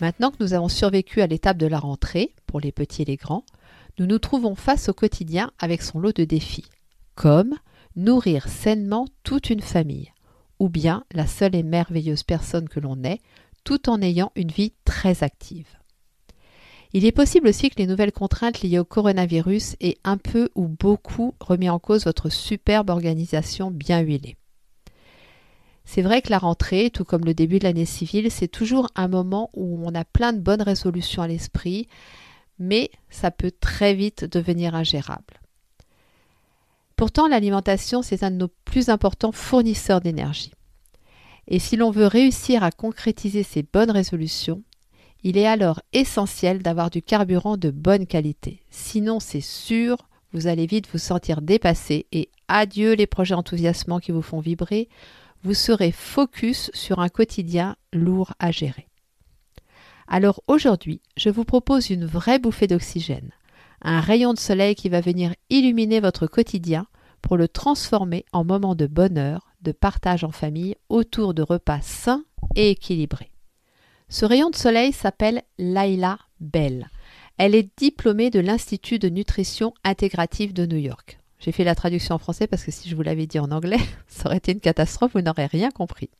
Maintenant que nous avons survécu à l'étape de la rentrée, pour les petits et les grands, nous nous trouvons face au quotidien avec son lot de défis, comme nourrir sainement toute une famille, ou bien la seule et merveilleuse personne que l'on est, tout en ayant une vie très active. Il est possible aussi que les nouvelles contraintes liées au coronavirus aient un peu ou beaucoup remis en cause votre superbe organisation bien huilée. C'est vrai que la rentrée, tout comme le début de l'année civile, c'est toujours un moment où on a plein de bonnes résolutions à l'esprit, mais ça peut très vite devenir ingérable. Pourtant, l'alimentation, c'est un de nos plus importants fournisseurs d'énergie. Et si l'on veut réussir à concrétiser ces bonnes résolutions, il est alors essentiel d'avoir du carburant de bonne qualité. Sinon, c'est sûr, vous allez vite vous sentir dépassé et adieu les projets enthousiasmants qui vous font vibrer, vous serez focus sur un quotidien lourd à gérer. Alors aujourd'hui, je vous propose une vraie bouffée d'oxygène, un rayon de soleil qui va venir illuminer votre quotidien pour le transformer en moment de bonheur, de partage en famille autour de repas sains et équilibrés. Ce rayon de soleil s'appelle Laila Bell. Elle est diplômée de l'Institut de nutrition intégrative de New York. J'ai fait la traduction en français parce que si je vous l'avais dit en anglais, ça aurait été une catastrophe, vous n'aurez rien compris.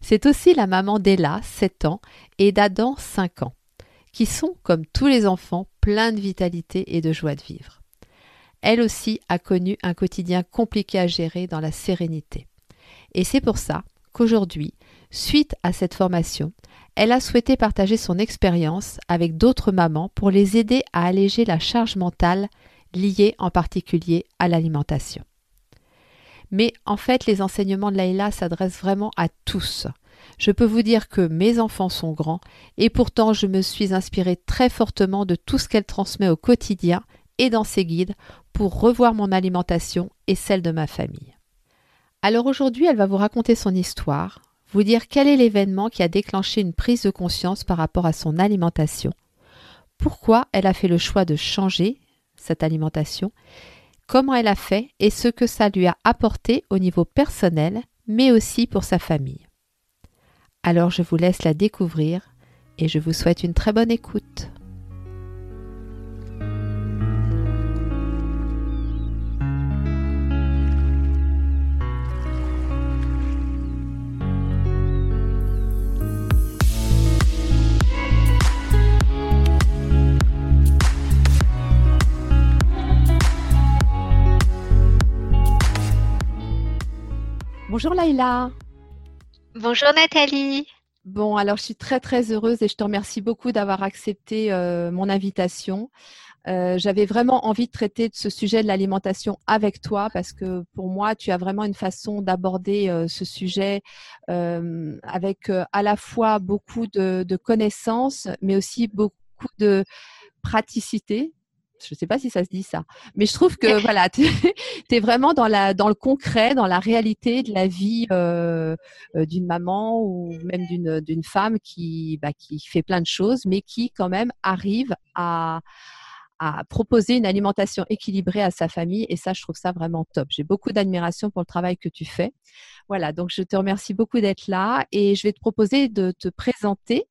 C'est aussi la maman d'Ella, 7 ans, et d'Adam, 5 ans, qui sont, comme tous les enfants, pleins de vitalité et de joie de vivre. Elle aussi a connu un quotidien compliqué à gérer dans la sérénité. Et c'est pour ça qu'aujourd'hui, suite à cette formation, elle a souhaité partager son expérience avec d'autres mamans pour les aider à alléger la charge mentale liées en particulier à l'alimentation. Mais en fait, les enseignements de Laïla s'adressent vraiment à tous. Je peux vous dire que mes enfants sont grands et pourtant je me suis inspirée très fortement de tout ce qu'elle transmet au quotidien et dans ses guides pour revoir mon alimentation et celle de ma famille. Alors aujourd'hui, elle va vous raconter son histoire, vous dire quel est l'événement qui a déclenché une prise de conscience par rapport à son alimentation, pourquoi elle a fait le choix de changer cette alimentation, comment elle a fait et ce que ça lui a apporté au niveau personnel, mais aussi pour sa famille. Alors je vous laisse la découvrir et je vous souhaite une très bonne écoute. Bonjour Laïla. Bonjour Nathalie. Bon, alors je suis très très heureuse et je te remercie beaucoup d'avoir accepté euh, mon invitation. Euh, j'avais vraiment envie de traiter de ce sujet de l'alimentation avec toi parce que pour moi, tu as vraiment une façon d'aborder euh, ce sujet avec à la fois beaucoup de connaissances, mais aussi beaucoup de praticité je ne sais pas si ça se dit ça, mais je trouve que voilà, tu es, vraiment dans, la, dans le concret, dans la réalité de la vie euh, euh, d'une maman ou même d'une femme qui, bah, qui fait plein de choses, mais qui quand même arrive à, à proposer une alimentation équilibrée à sa famille. Et ça, je trouve ça vraiment top. J'ai beaucoup d'admiration pour le travail que tu fais. Voilà, donc je te remercie beaucoup d'être là et je vais te proposer de te présenter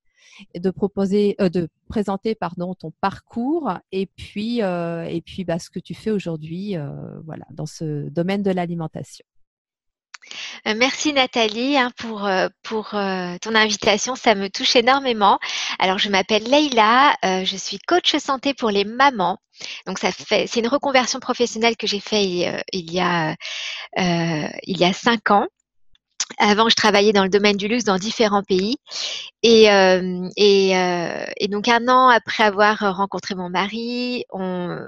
de proposer, euh, de présenter pardon ton parcours et puis euh, et puis bah, ce que tu fais aujourd'hui, euh, voilà, dans ce domaine de l'alimentation. Merci Nathalie hein, pour, ton invitation, ça me touche énormément. Alors je m'appelle Leïla, je suis coach santé pour les mamans. Donc ça fait, c'est une reconversion professionnelle que j'ai fait il y a cinq ans. Avant, je travaillais dans le domaine du luxe dans différents pays. Et, euh, euh, donc, un an après avoir rencontré mon mari, on,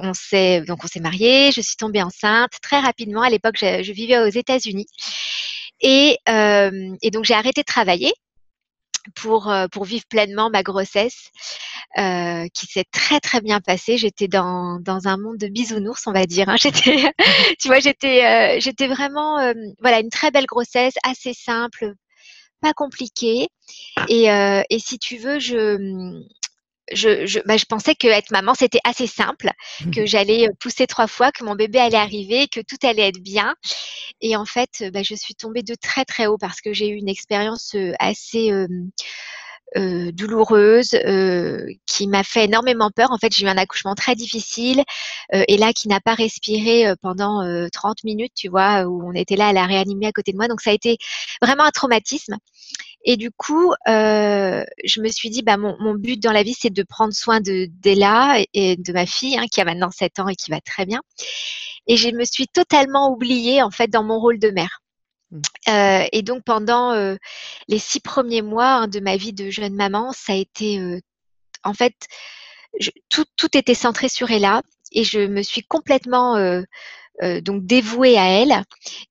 on s'est donc on s'est mariés. Je suis tombée enceinte très rapidement. À l'époque, je, vivais aux États-Unis. Et, euh, et donc, j'ai arrêté de travailler. Pour, euh, pour vivre pleinement ma grossesse euh, qui s'est très très bien passée. J'étais dans, dans un monde de bisounours, on va dire. Hein. J'étais, tu vois, j'étais euh, j'étais vraiment voilà une très belle grossesse, assez simple, pas compliquée. Et, et si tu veux, je je, je, bah, je pensais que être maman, c'était assez simple, que j'allais pousser trois fois, que mon bébé allait arriver, que tout allait être bien. Et en fait, bah, je suis tombée de très très haut parce que j'ai eu une expérience assez euh, douloureuse, euh, qui m'a fait énormément peur. En fait, j'ai eu un accouchement très difficile euh, et là qui n'a pas respiré pendant 30 minutes, tu vois, où on était là à la réanimer à côté de moi. Donc ça a été vraiment un traumatisme. Et du coup, euh, je me suis dit, bah, mon, mon but dans la vie, c'est de prendre soin de d'Ella et, de ma fille, hein, qui a maintenant 7 ans et qui va très bien. Et je me suis totalement oubliée, en fait, dans mon rôle de mère. Mmh. Euh, et donc, pendant euh, les six premiers mois hein, de ma vie de jeune maman, ça a été, euh, en fait, je, tout, tout était centré sur Ella et je me suis complètement euh, euh, donc dévouée à elle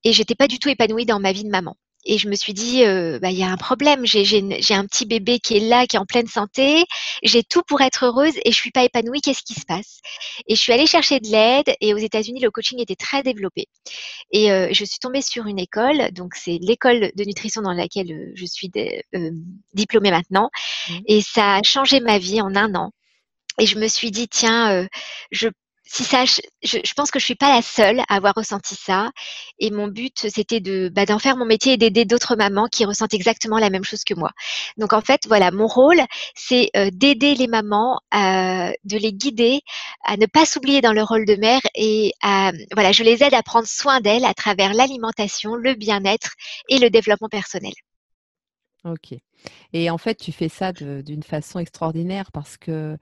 et j'étais pas du tout épanouie dans ma vie de maman et je me suis dit, euh, bah, il y a un problème. J'ai, un petit bébé qui est là, qui est en pleine santé. J'ai tout pour être heureuse et je suis pas épanouie. Qu'est-ce qui se passe? Et je suis allée chercher de l'aide. Et aux États-Unis, le coaching était très développé. Et euh, je suis tombée sur une école. Donc c'est l'école de nutrition dans laquelle euh, je suis diplômée maintenant. Mmh. Et ça a changé ma vie en un an. Et je me suis dit, tiens, je si ça, je, pense que je suis pas la seule à avoir ressenti ça. Et mon but, c'était de bah, d'en faire mon métier et d'aider d'autres mamans qui ressentent exactement la même chose que moi. Donc en fait, voilà, mon rôle, c'est euh, d'aider les mamans, de les guider à ne pas s'oublier dans leur rôle de mère et à, voilà, je les aide à prendre soin d'elles à travers l'alimentation, le bien-être et le développement personnel. Ok. Et en fait, tu fais ça d'une façon extraordinaire parce que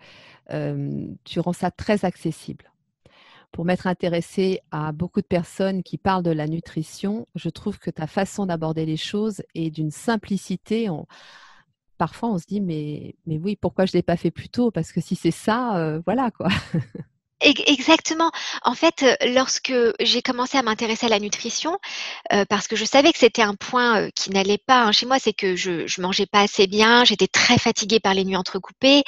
tu rends ça très accessible pour m'être intéressée à beaucoup de personnes qui parlent de la nutrition, je trouve que ta façon d'aborder les choses est d'une simplicité. Parfois, on se dit, mais, mais oui, pourquoi je ne l'ai pas fait plus tôt? Parce que si c'est ça, voilà quoi. Exactement. En fait, euh, lorsque j'ai commencé à m'intéresser à la nutrition, euh, parce que je savais que c'était un point euh, qui n'allait pas hein, chez moi, c'est que je, je mangeais pas assez bien, j'étais très fatiguée par les nuits entrecoupées,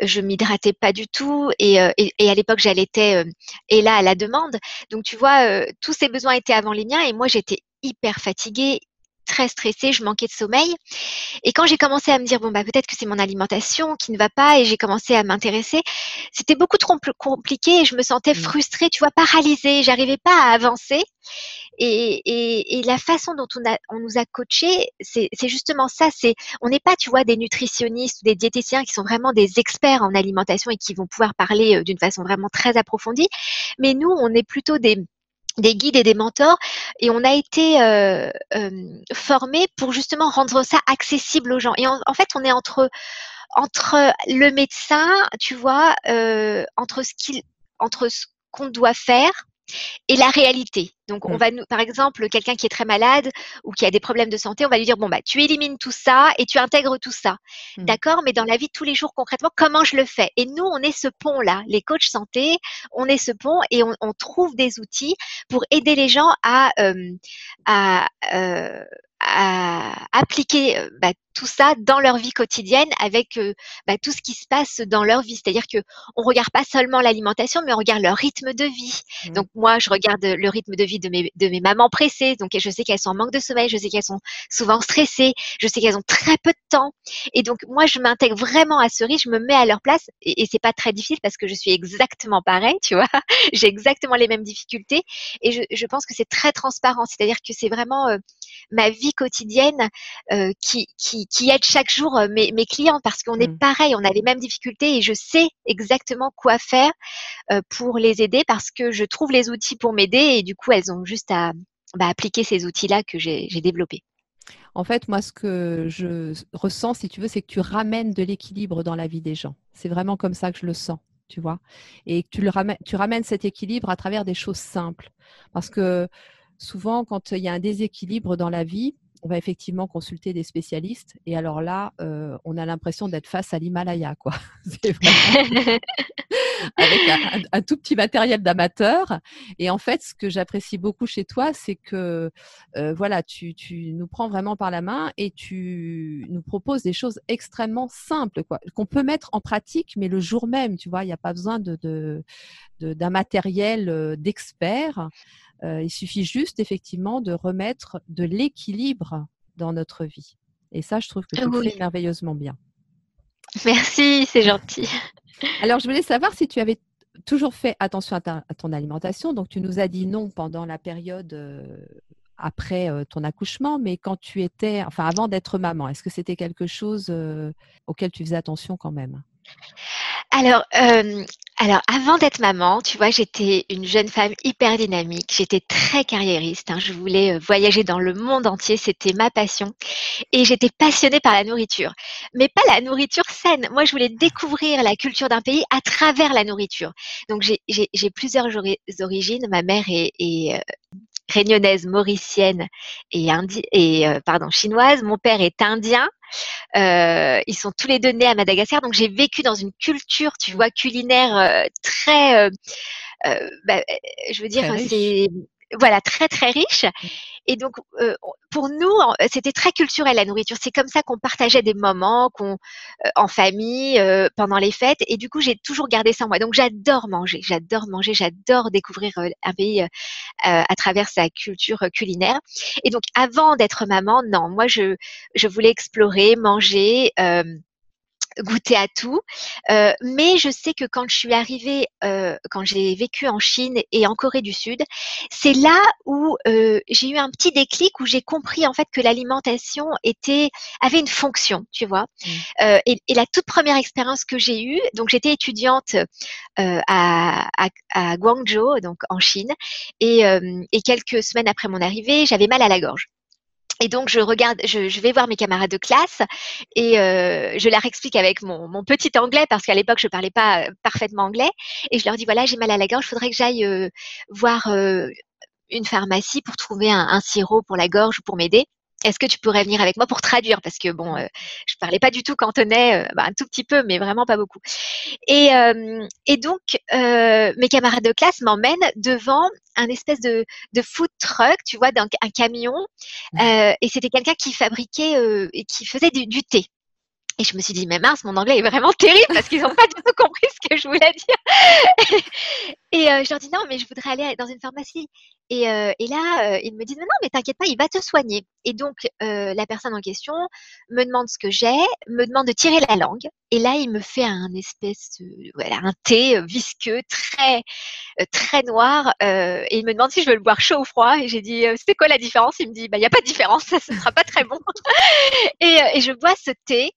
je m'hydratais pas du tout, et, à l'époque j'allaitais et là à la demande. Donc tu vois, tous ces besoins étaient avant les miens, et moi j'étais hyper fatiguée, très stressée, je manquais de sommeil. Et quand j'ai commencé à me dire, bon, bah, peut-être que c'est mon alimentation qui ne va pas, et j'ai commencé à m'intéresser, c'était beaucoup trop compliqué et je me sentais mmh. frustrée, tu vois, paralysée, j'arrivais pas à avancer. Et, et, et, la façon dont on, a, on nous a coachés, c'est justement ça. C'est, on n'est pas, tu vois, des nutritionnistes ou des diététiciens qui sont vraiment des experts en alimentation et qui vont pouvoir parler euh, d'une façon vraiment très approfondie. Mais nous, on est plutôt des, des guides et des mentors et on a été euh, euh, formés pour justement rendre ça accessible aux gens. Et en, fait, on est entre entre le médecin, tu vois, euh, entre ce qu'il entre ce qu'on doit faire et la réalité. Donc, on mmh. va nous, par exemple, quelqu'un qui est très malade ou qui a des problèmes de santé, on va lui dire bon bah tu élimines tout ça et tu intègres tout ça, mmh. d'accord? Mais dans la vie de tous les jours, concrètement, comment je le fais? Et nous, on est ce pont là, les coachs santé, on est ce pont et on, on trouve des outils pour aider les gens à euh, à, euh, à appliquer euh, bah, tout ça dans leur vie quotidienne avec euh, bah, tout ce qui se passe dans leur vie. C'est-à-dire que on regarde pas seulement l'alimentation, mais on regarde leur rythme de vie. Mmh. Donc moi, je regarde le rythme de vie de mes, de mes mamans pressées. Donc je sais qu'elles sont en manque de sommeil, je sais qu'elles sont souvent stressées, je sais qu'elles ont très peu de temps. Et donc moi, je m'intègre vraiment à ce rythme, je me mets à leur place et, et c'est pas très difficile parce que je suis exactement pareil, tu vois. J'ai exactement les mêmes difficultés et je, je pense que c'est très transparent. C'est-à-dire que c'est vraiment euh, ma vie quotidienne euh, qui, qui, qui, aide chaque jour euh, mes, mes clients parce qu'on est mmh. pareil, on a les mêmes difficultés et je sais exactement quoi faire euh, pour les aider parce que je trouve les outils pour m'aider et du coup elles ont juste à bah, appliquer ces outils-là que j'ai développés. En fait, moi, ce que je ressens, si tu veux, c'est que tu ramènes de l'équilibre dans la vie des gens. C'est vraiment comme ça que je le sens, tu vois? Et que tu, le ramènes, tu ramènes cet équilibre à travers des choses simples. Parce que souvent, quand il y a un déséquilibre dans la vie, on va effectivement consulter des spécialistes. Et alors là, on a l'impression d'être face à l'Himalaya, quoi. avec un, tout petit matériel d'amateur. Et en fait, ce que j'apprécie beaucoup chez toi, c'est que voilà, tu, tu, nous prends vraiment par la main et tu nous proposes des choses extrêmement simples, quoi, qu'on peut mettre en pratique, mais le jour même, tu vois, il n'y a pas besoin de, d'un matériel d'expert. Il suffit juste effectivement de remettre de l'équilibre dans notre vie. Et ça, je trouve que tu fais merveilleusement bien. Merci, c'est gentil. Alors, je voulais savoir si tu avais toujours fait attention à, ton alimentation. Donc, tu nous as dit non pendant la période après ton accouchement, mais quand tu étais, enfin, avant d'être maman, est-ce que c'était quelque chose auquel tu faisais attention quand même? Alors, euh, alors, avant d'être maman, tu vois, j'étais une jeune femme hyper dynamique. J'étais très carriériste. Hein. Je voulais euh, voyager dans le monde entier. C'était ma passion. Et j'étais passionnée par la nourriture. Mais pas la nourriture saine. Moi, je voulais découvrir la culture d'un pays à travers la nourriture. Donc, j'ai plusieurs origines. Ma mère est, est euh, réunionnaise, mauricienne et, et pardon, chinoise. Mon père est indien. Euh, ils sont tous les deux nés à Madagascar, donc j'ai vécu dans une culture, tu vois, culinaire euh, très, euh, bah, je veux dire, c'est voilà très très riche. Mmh. Et donc, euh, pour nous, c'était très culturel la nourriture. C'est comme ça qu'on partageait des moments, qu'on euh, en famille, euh, pendant les fêtes. Et du coup, j'ai toujours gardé ça en moi. Donc, j'adore manger, j'adore manger, j'adore découvrir un pays à travers sa culture culinaire. Et donc, avant d'être maman, non, moi, je, je voulais explorer, manger goûter à tout. Euh, mais je sais que quand je suis arrivée, euh, quand j'ai vécu en Chine et en Corée du Sud, c'est là où euh, j'ai eu un petit déclic où j'ai compris en fait que l'alimentation était avait une fonction, tu vois. Mmh. Et, et, la toute première expérience que j'ai eue, donc j'étais étudiante à, à, à, Guangzhou, donc en Chine, et, et quelques semaines après mon arrivée, j'avais mal à la gorge. Et donc je regarde, je, vais voir mes camarades de classe et euh, je leur explique avec mon, petit anglais parce qu'à l'époque je parlais pas euh, parfaitement anglais. Et je leur dis voilà j'ai mal à la gorge, faudrait que j'aille euh, voir une pharmacie pour trouver un, un, sirop pour la gorge ou pour m'aider est-ce que tu pourrais venir avec moi pour traduire? Parce que bon, euh, je parlais pas du tout cantonais, euh, bah, un tout petit peu, mais vraiment pas beaucoup. Et, euh, et donc, mes camarades de classe m'emmènent devant un espèce de, de food truck, tu vois, d'un un camion. Mmh. et c'était quelqu'un qui fabriquait et qui faisait du thé. Et je me suis dit, mais mince, mon anglais est vraiment terrible parce qu'ils n'ont pas du tout compris ce que je voulais dire. et euh, je leur dis, non, mais je voudrais aller dans une pharmacie. Et, euh, et là, euh, ils me disent, non, mais t'inquiète pas, il va te soigner. Et donc, la personne en question me demande ce que j'ai, me demande de tirer la langue. Et là, il me fait un espèce, voilà, un thé visqueux, très, très noir. et il me demande si je veux le boire chaud ou froid. Et j'ai dit, c'est quoi la différence? Il me dit, bah, il n'y a pas de différence, ça ne sera pas très bon. et, et je bois ce thé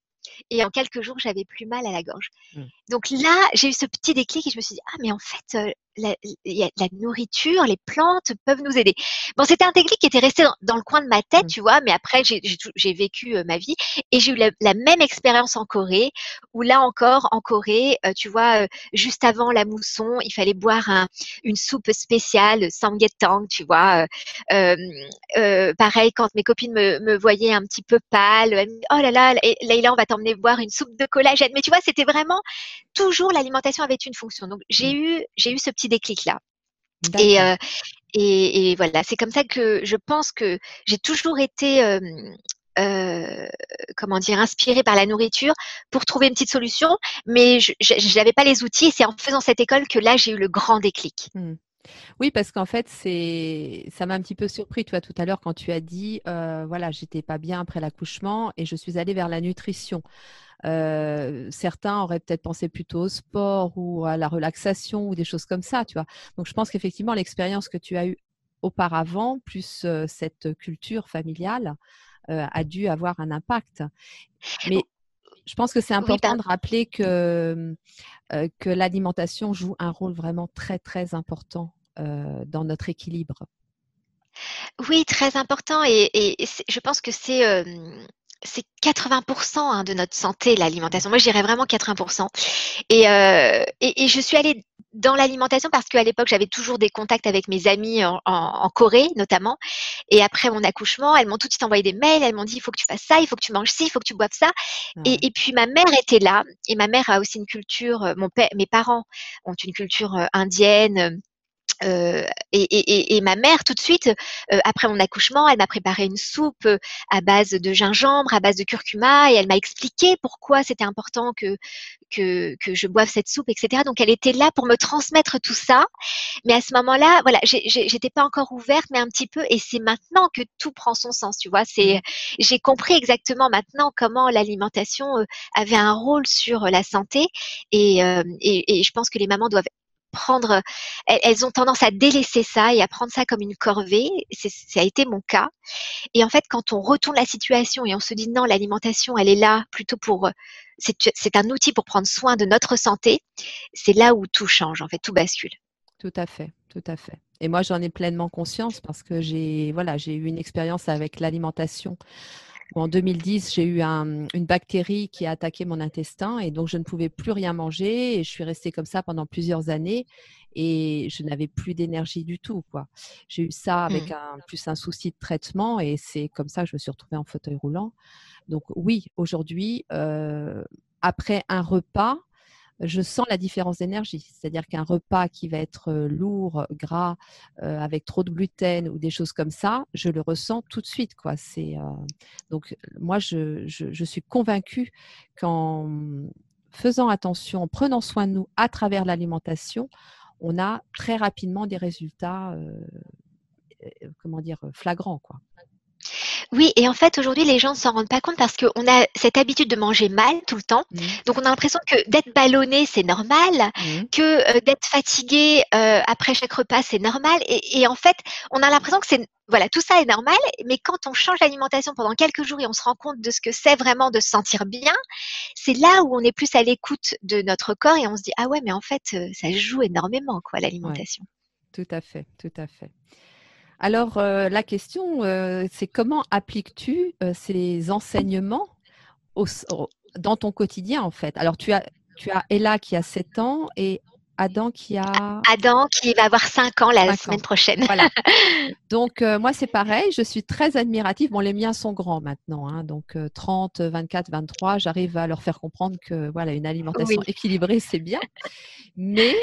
et en quelques jours, j'avais plus mal à la gorge. Mmh. Donc là, j'ai eu ce petit déclic et je me suis dit, ah, mais en fait, euh, la, la, nourriture, les plantes peuvent nous aider. Bon, c'était un déclic qui était resté dans, le coin de ma tête, mmh. tu vois, mais après, j'ai vécu euh, ma vie et j'ai eu la, même expérience en Corée, où là encore, en Corée, euh, tu vois, juste avant la mousson, il fallait boire un, une soupe spéciale, samgyetang, tu vois. pareil, quand mes copines me, me, voyaient un petit peu pâle, elles me oh là là, Leïla, on va t'emmener boire une soupe de collagène. Mais tu vois, c'était vraiment toujours l'alimentation avait une fonction. Donc j'ai mmh. eu j'ai eu ce petit déclic là. Euh, et, et, voilà, c'est comme ça que je pense que j'ai toujours été euh, comment dire, inspirée par la nourriture pour trouver une petite solution, mais je n'avais pas les outils et c'est en faisant cette école que là j'ai eu le grand déclic. Mmh. Oui, parce qu'en fait, c'est ça m'a un petit peu surpris, toi, tout à l'heure, quand tu as dit, euh, voilà, j'étais pas bien après l'accouchement et je suis allée vers la nutrition. Euh, certains auraient peut-être pensé plutôt au sport ou à la relaxation ou des choses comme ça, tu vois. Donc, je pense qu'effectivement, l'expérience que tu as eue auparavant, plus euh, cette culture familiale, a dû avoir un impact. Mais je pense que c'est important de rappeler que, que l'alimentation joue un rôle vraiment très, très important dans notre équilibre. Oui, très important. Et, je pense que c'est c'est 80% hein, de notre santé, l'alimentation. Moi, j'irais vraiment 80%. Et, euh, et, je suis allée dans l'alimentation parce qu'à l'époque, j'avais toujours des contacts avec mes amis en, en, Corée, notamment. Et après mon accouchement, elles m'ont tout de suite envoyé des mails. Elles m'ont dit, il faut que tu fasses ça, il faut que tu manges ci, il faut que tu boives ça. Et, et, puis, ma mère était là. Et ma mère a aussi une culture, euh, mon père, mes parents ont une culture euh, indienne euh, et, et, et, ma mère, tout de suite, euh, après mon accouchement, elle m'a préparé une soupe euh, à base de gingembre, à base de curcuma, et elle m'a expliqué pourquoi c'était important que, que, que je boive cette soupe, etc. Donc, elle était là pour me transmettre tout ça. Mais à ce moment-là, voilà, j'étais pas encore ouverte, mais un petit peu, et c'est maintenant que tout prend son sens, tu vois. C'est, mmh. j'ai compris exactement maintenant comment l'alimentation avait un rôle sur la santé, et, et, et je pense que les mamans doivent prendre, elles, ont tendance à délaisser ça et à prendre ça comme une corvée. Ça a été mon cas. Et en fait, quand on retourne la situation et on se dit non, l'alimentation, elle est là plutôt pour, c'est un outil pour prendre soin de notre santé. C'est là où tout change, en fait, tout bascule. Tout à fait, tout à fait. Et moi, j'en ai pleinement conscience parce que j'ai, voilà, j'ai eu une expérience avec l'alimentation en 2010, j'ai eu une bactérie qui a attaqué mon intestin et donc je ne pouvais plus rien manger et je suis restée comme ça pendant plusieurs années et je n'avais plus d'énergie du tout. Quoi. J'ai eu ça avec mmh. un, plus un souci de traitement et c'est comme ça que je me suis retrouvée en fauteuil roulant. Donc oui, aujourd'hui, euh, après un repas, je sens la différence d'énergie. C'est-à-dire qu'un repas qui va être lourd, gras, avec trop de gluten ou des choses comme ça, je le ressens tout de suite. C'est, donc moi, je, je, suis convaincue qu'en faisant attention, en prenant soin de nous à travers l'alimentation, on a très rapidement des résultats, comment dire, flagrants. Quoi. Oui, et en fait, aujourd'hui, les gens ne s'en rendent pas compte parce qu'on a cette habitude de manger mal tout le temps. Mmh. Donc, on a l'impression que d'être ballonné, c'est normal, mmh. que euh, d'être fatigué euh, après chaque repas, c'est normal. Et, et, en fait, on a l'impression que c'est voilà, tout ça est normal. Mais quand on change l'alimentation pendant quelques jours et on se rend compte de ce que c'est vraiment de se sentir bien, c'est là où on est plus à l'écoute de notre corps et on se dit ah ouais, mais en fait, euh, ça joue énormément quoi l'alimentation. Tout à fait, tout à fait. Alors, euh, la question, euh, c'est comment appliques-tu euh, ces enseignements dans ton quotidien, en fait? Alors, tu as, tu as Ella qui a 7 ans et Adam qui a... Adam qui va avoir 5 ans la semaine prochaine. Voilà. Donc, moi, c'est pareil. Je suis très admirative. Bon, les miens sont grands maintenant. Hein, donc, 30, 24, 23, j'arrive à leur faire comprendre que voilà, une alimentation équilibrée, c'est bien. Mais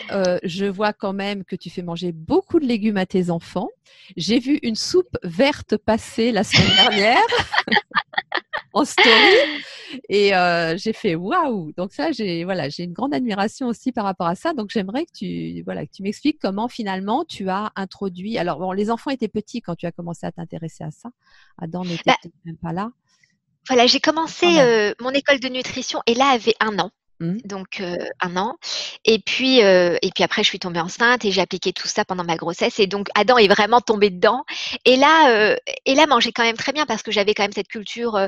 je vois quand même que tu fais manger beaucoup de légumes à tes enfants. J'ai vu une soupe verte passer la semaine dernière. en story. Et euh, j'ai fait waouh! Donc ça j'ai voilà j'ai une grande admiration aussi par rapport à ça. Donc j'aimerais que tu voilà que tu m'expliques comment finalement tu as introduit alors bon les enfants étaient petits quand tu as commencé à t'intéresser à ça. Adam n'était bah même pas là. Voilà j'ai commencé euh, mon école de nutrition et là avait un an Mmh. Donc un an. Et puis et puis après je suis tombée enceinte et j'ai appliqué tout ça pendant ma grossesse et donc Adam est vraiment tombé dedans. Et là et là mangeait quand même très bien parce que j'avais quand même cette culture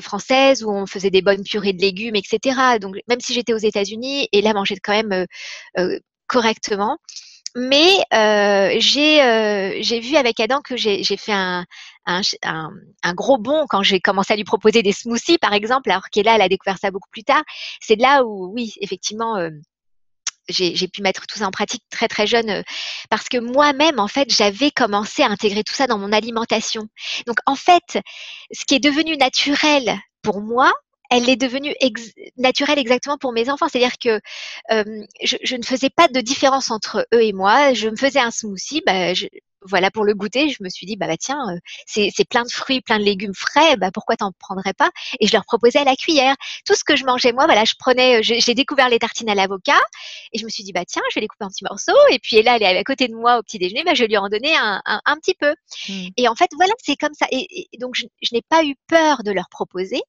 française où on faisait des bonnes purées de légumes, etc. Donc même si j'étais aux États-Unis et là mangeait quand même correctement. Mais j'ai j'ai vu avec Adam que j'ai fait un, un, un, gros bond quand j'ai commencé à lui proposer des smoothies, par exemple, alors qu'elle elle a découvert ça beaucoup plus tard. C'est là où, oui, effectivement, euh, j'ai pu mettre tout ça en pratique très très jeune euh, parce que moi-même en fait j'avais commencé à intégrer tout ça dans mon alimentation. Donc en fait, ce qui est devenu naturel pour moi, elle est devenue naturelle exactement pour mes enfants. C'est-à-dire que euh, je, je, ne faisais pas de différence entre eux et moi. Je me faisais un smoothie, bah, je, voilà pour le goûter, je me suis dit bah, bah tiens, euh, c'est, plein de fruits, plein de légumes frais, bah pourquoi t'en prendrais pas? Et je leur proposais à la cuillère. Tout ce que je mangeais moi, voilà, je prenais, euh, j'ai découvert les tartines à l'avocat et je me suis dit bah tiens, je vais les couper en petits morceaux. Et puis là, elle est à côté de moi au petit déjeuner, bah je lui en donnais un, un, petit peu. Mmh. Et en fait voilà, c'est comme ça. Et, donc je, n'ai pas eu peur de leur proposer.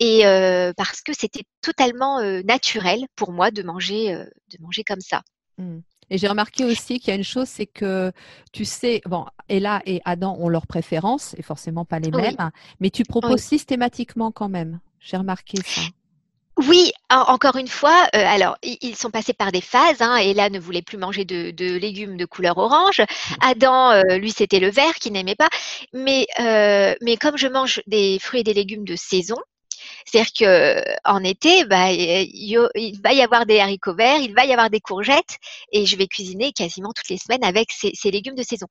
Et euh, parce que c'était totalement naturel pour moi de manger, de manger comme ça. Mmh. Et j'ai remarqué aussi qu'il y a une chose, c'est que tu sais, bon, Ella et Adam ont leurs préférences et forcément pas les mêmes, mais tu proposes systématiquement quand même. J'ai remarqué ça. Oui, encore une fois, euh, alors ils sont passés par des phases. Hein, Ella ne voulait plus manger de, légumes de couleur orange. Adam, euh, lui, c'était le vert qu'il n'aimait pas. Mais, euh, mais comme je mange des fruits et des légumes de saison, c'est-à-dire que en été, bah, il, va y avoir des haricots verts, il va y avoir des courgettes, et je vais cuisiner quasiment toutes les semaines avec ces, légumes de saison.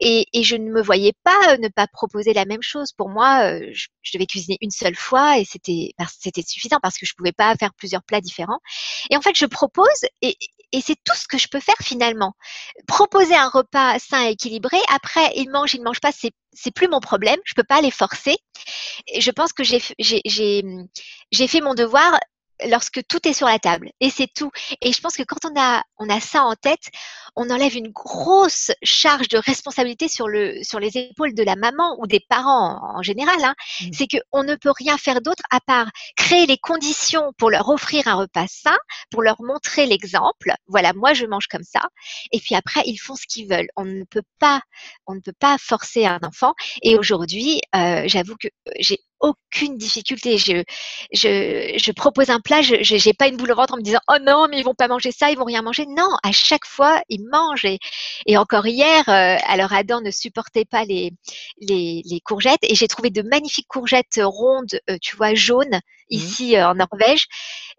Et, je ne me voyais pas ne pas proposer la même chose. Pour moi, je, devais cuisiner une seule fois, et c'était suffisant parce que je pouvais pas faire plusieurs plats différents. Et en fait, je propose, et, et c'est tout ce que je peux faire finalement. Proposer un repas sain et équilibré. Après, ils mangent, ils ne mangent pas, c'est c'est plus mon problème. Je peux pas les forcer. Je pense que j'ai j'ai fait mon devoir lorsque tout est sur la table et c'est tout. Et je pense que quand on a on a ça en tête, on enlève une grosse charge de responsabilité sur le sur les épaules de la maman ou des parents en, général. Hein. Mmh. C'est que on ne peut rien faire d'autre à part créer les conditions pour leur offrir un repas sain, pour leur montrer l'exemple. Voilà, moi je mange comme ça. Et puis après ils font ce qu'ils veulent. On ne peut pas on ne peut pas forcer un enfant. Et aujourd'hui, euh, j'avoue que j'ai aucune difficulté. Je, je, je propose un plat, je n'ai pas une boule au ventre en me disant oh non mais ils vont pas manger ça, ils vont rien manger. Non, à chaque fois ils mangent. Et, et encore hier, euh, alors Adam ne supportait pas les, les, les courgettes et j'ai trouvé de magnifiques courgettes rondes, euh, tu vois, jaunes mmh. ici euh, en Norvège.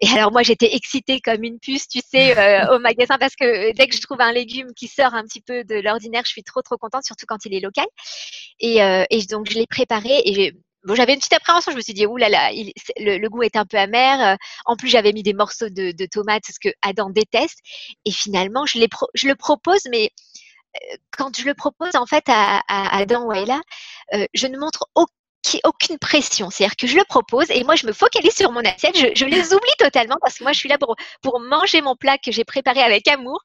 Et alors moi j'étais excitée comme une puce, tu sais, au magasin parce que dès que je trouve un légume qui sort un petit peu de l'ordinaire, je suis trop trop contente, surtout quand il est local. Et, et donc je l'ai préparé et bon, j'avais une petite appréhension. Je me suis dit, là, le, goût est un peu amer. Euh, en plus, j'avais mis des morceaux de, tomates, ce que Adam déteste. Et finalement, je, le propose, mais euh, quand je le propose en fait à, à Adam ou à Ella, euh, je ne montre aucun aucune pression. C'est-à-dire que je le propose et moi, je me focalise sur mon assiette. Je, les oublie totalement parce que moi, je suis là pour, pour manger mon plat que j'ai préparé avec amour.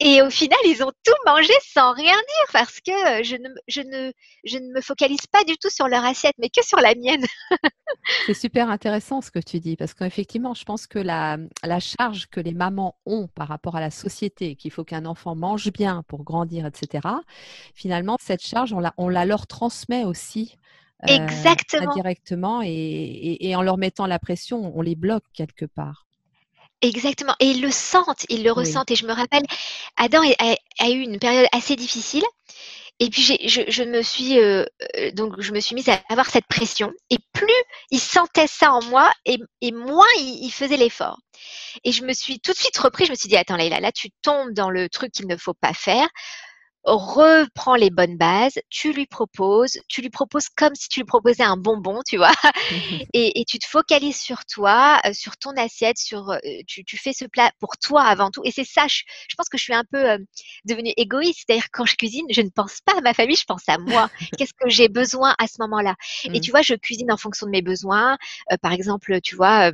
Et au final, ils ont tout mangé sans rien dire parce que je ne, je ne, je ne me focalise pas du tout sur leur assiette, mais que sur la mienne. C'est super intéressant ce que tu dis parce qu'effectivement, je pense que la, la charge que les mamans ont par rapport à la société, qu'il faut qu'un enfant mange bien pour grandir, etc., finalement, cette charge, on la, on la leur transmet aussi Exactement. directement et, en leur mettant la pression, on les bloque quelque part. Exactement. Et ils le sentent, ils le ressentent. Et je me rappelle, Adam a, eu une période assez difficile. Et puis je, me suis euh, euh, donc je me suis mise à avoir cette pression. Et plus il sentait ça en moi, et, moins il, il faisait l'effort. Et je me suis tout de suite repris. Je me suis dit attends Leïla, là tu tombes dans le truc qu'il ne faut pas faire reprends les bonnes bases, tu lui proposes, tu lui proposes comme si tu lui proposais un bonbon, tu vois, et, tu te focalises sur toi, euh, sur ton assiette, sur euh, tu, fais ce plat pour toi avant tout. Et c'est ça, je, pense que je suis un peu euh, devenue égoïste, c'est-à-dire quand je cuisine, je ne pense pas à ma famille, je pense à moi. Qu'est-ce que j'ai besoin à ce moment-là? Et mmh. tu vois, je cuisine en fonction de mes besoins. par exemple, tu vois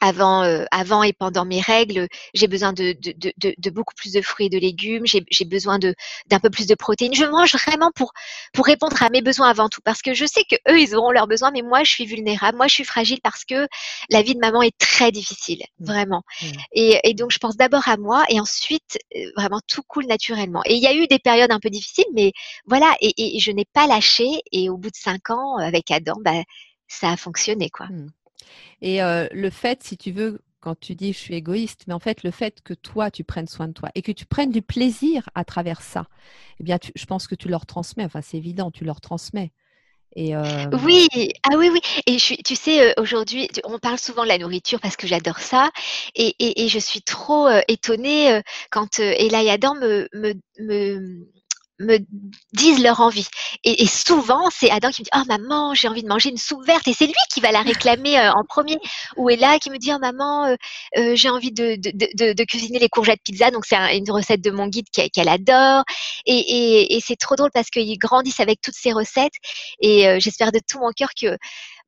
avant, euh, avant et pendant mes règles, j'ai besoin de, de, de, de, beaucoup plus de fruits et de légumes, j'ai besoin d'un peu plus de protéines. Je mange vraiment pour pour répondre à mes besoins avant tout, parce que je sais que eux ils auront leurs besoins, mais moi je suis vulnérable, moi je suis fragile parce que la vie de maman est très difficile, mmh. vraiment. Mmh. Et, et, donc je pense d'abord à moi et ensuite euh, vraiment tout coule naturellement. Et il y a eu des périodes un peu difficiles, mais voilà, et, et je n'ai pas lâché. Et au bout de cinq ans avec Adam, bah, ça a fonctionné quoi. Mmh. Et le fait, si tu veux, quand tu dis je suis égoïste, mais en fait le fait que toi tu prennes soin de toi et que tu prennes du plaisir à travers ça, eh bien je pense que tu leur transmets. Enfin c'est évident, tu leur transmets. Et Oui, ah oui, oui. Et tu sais, aujourd'hui, on parle souvent de la nourriture parce que j'adore ça. Et, et, je suis trop étonnée quand Ella et Adam me me disent leur envie. Et, souvent, c'est Adam qui me dit Oh maman, j'ai envie de manger une soupe verte. Et c'est lui qui va la réclamer euh, en premier. Ou là qui me dit Oh maman, euh, euh, j'ai envie de, de, de, cuisiner les courgettes pizza. Donc, c'est une recette de mon guide qu'elle adore. Et, et, c'est trop drôle parce qu'ils grandissent avec toutes ces recettes. Et j'espère de tout mon cœur que.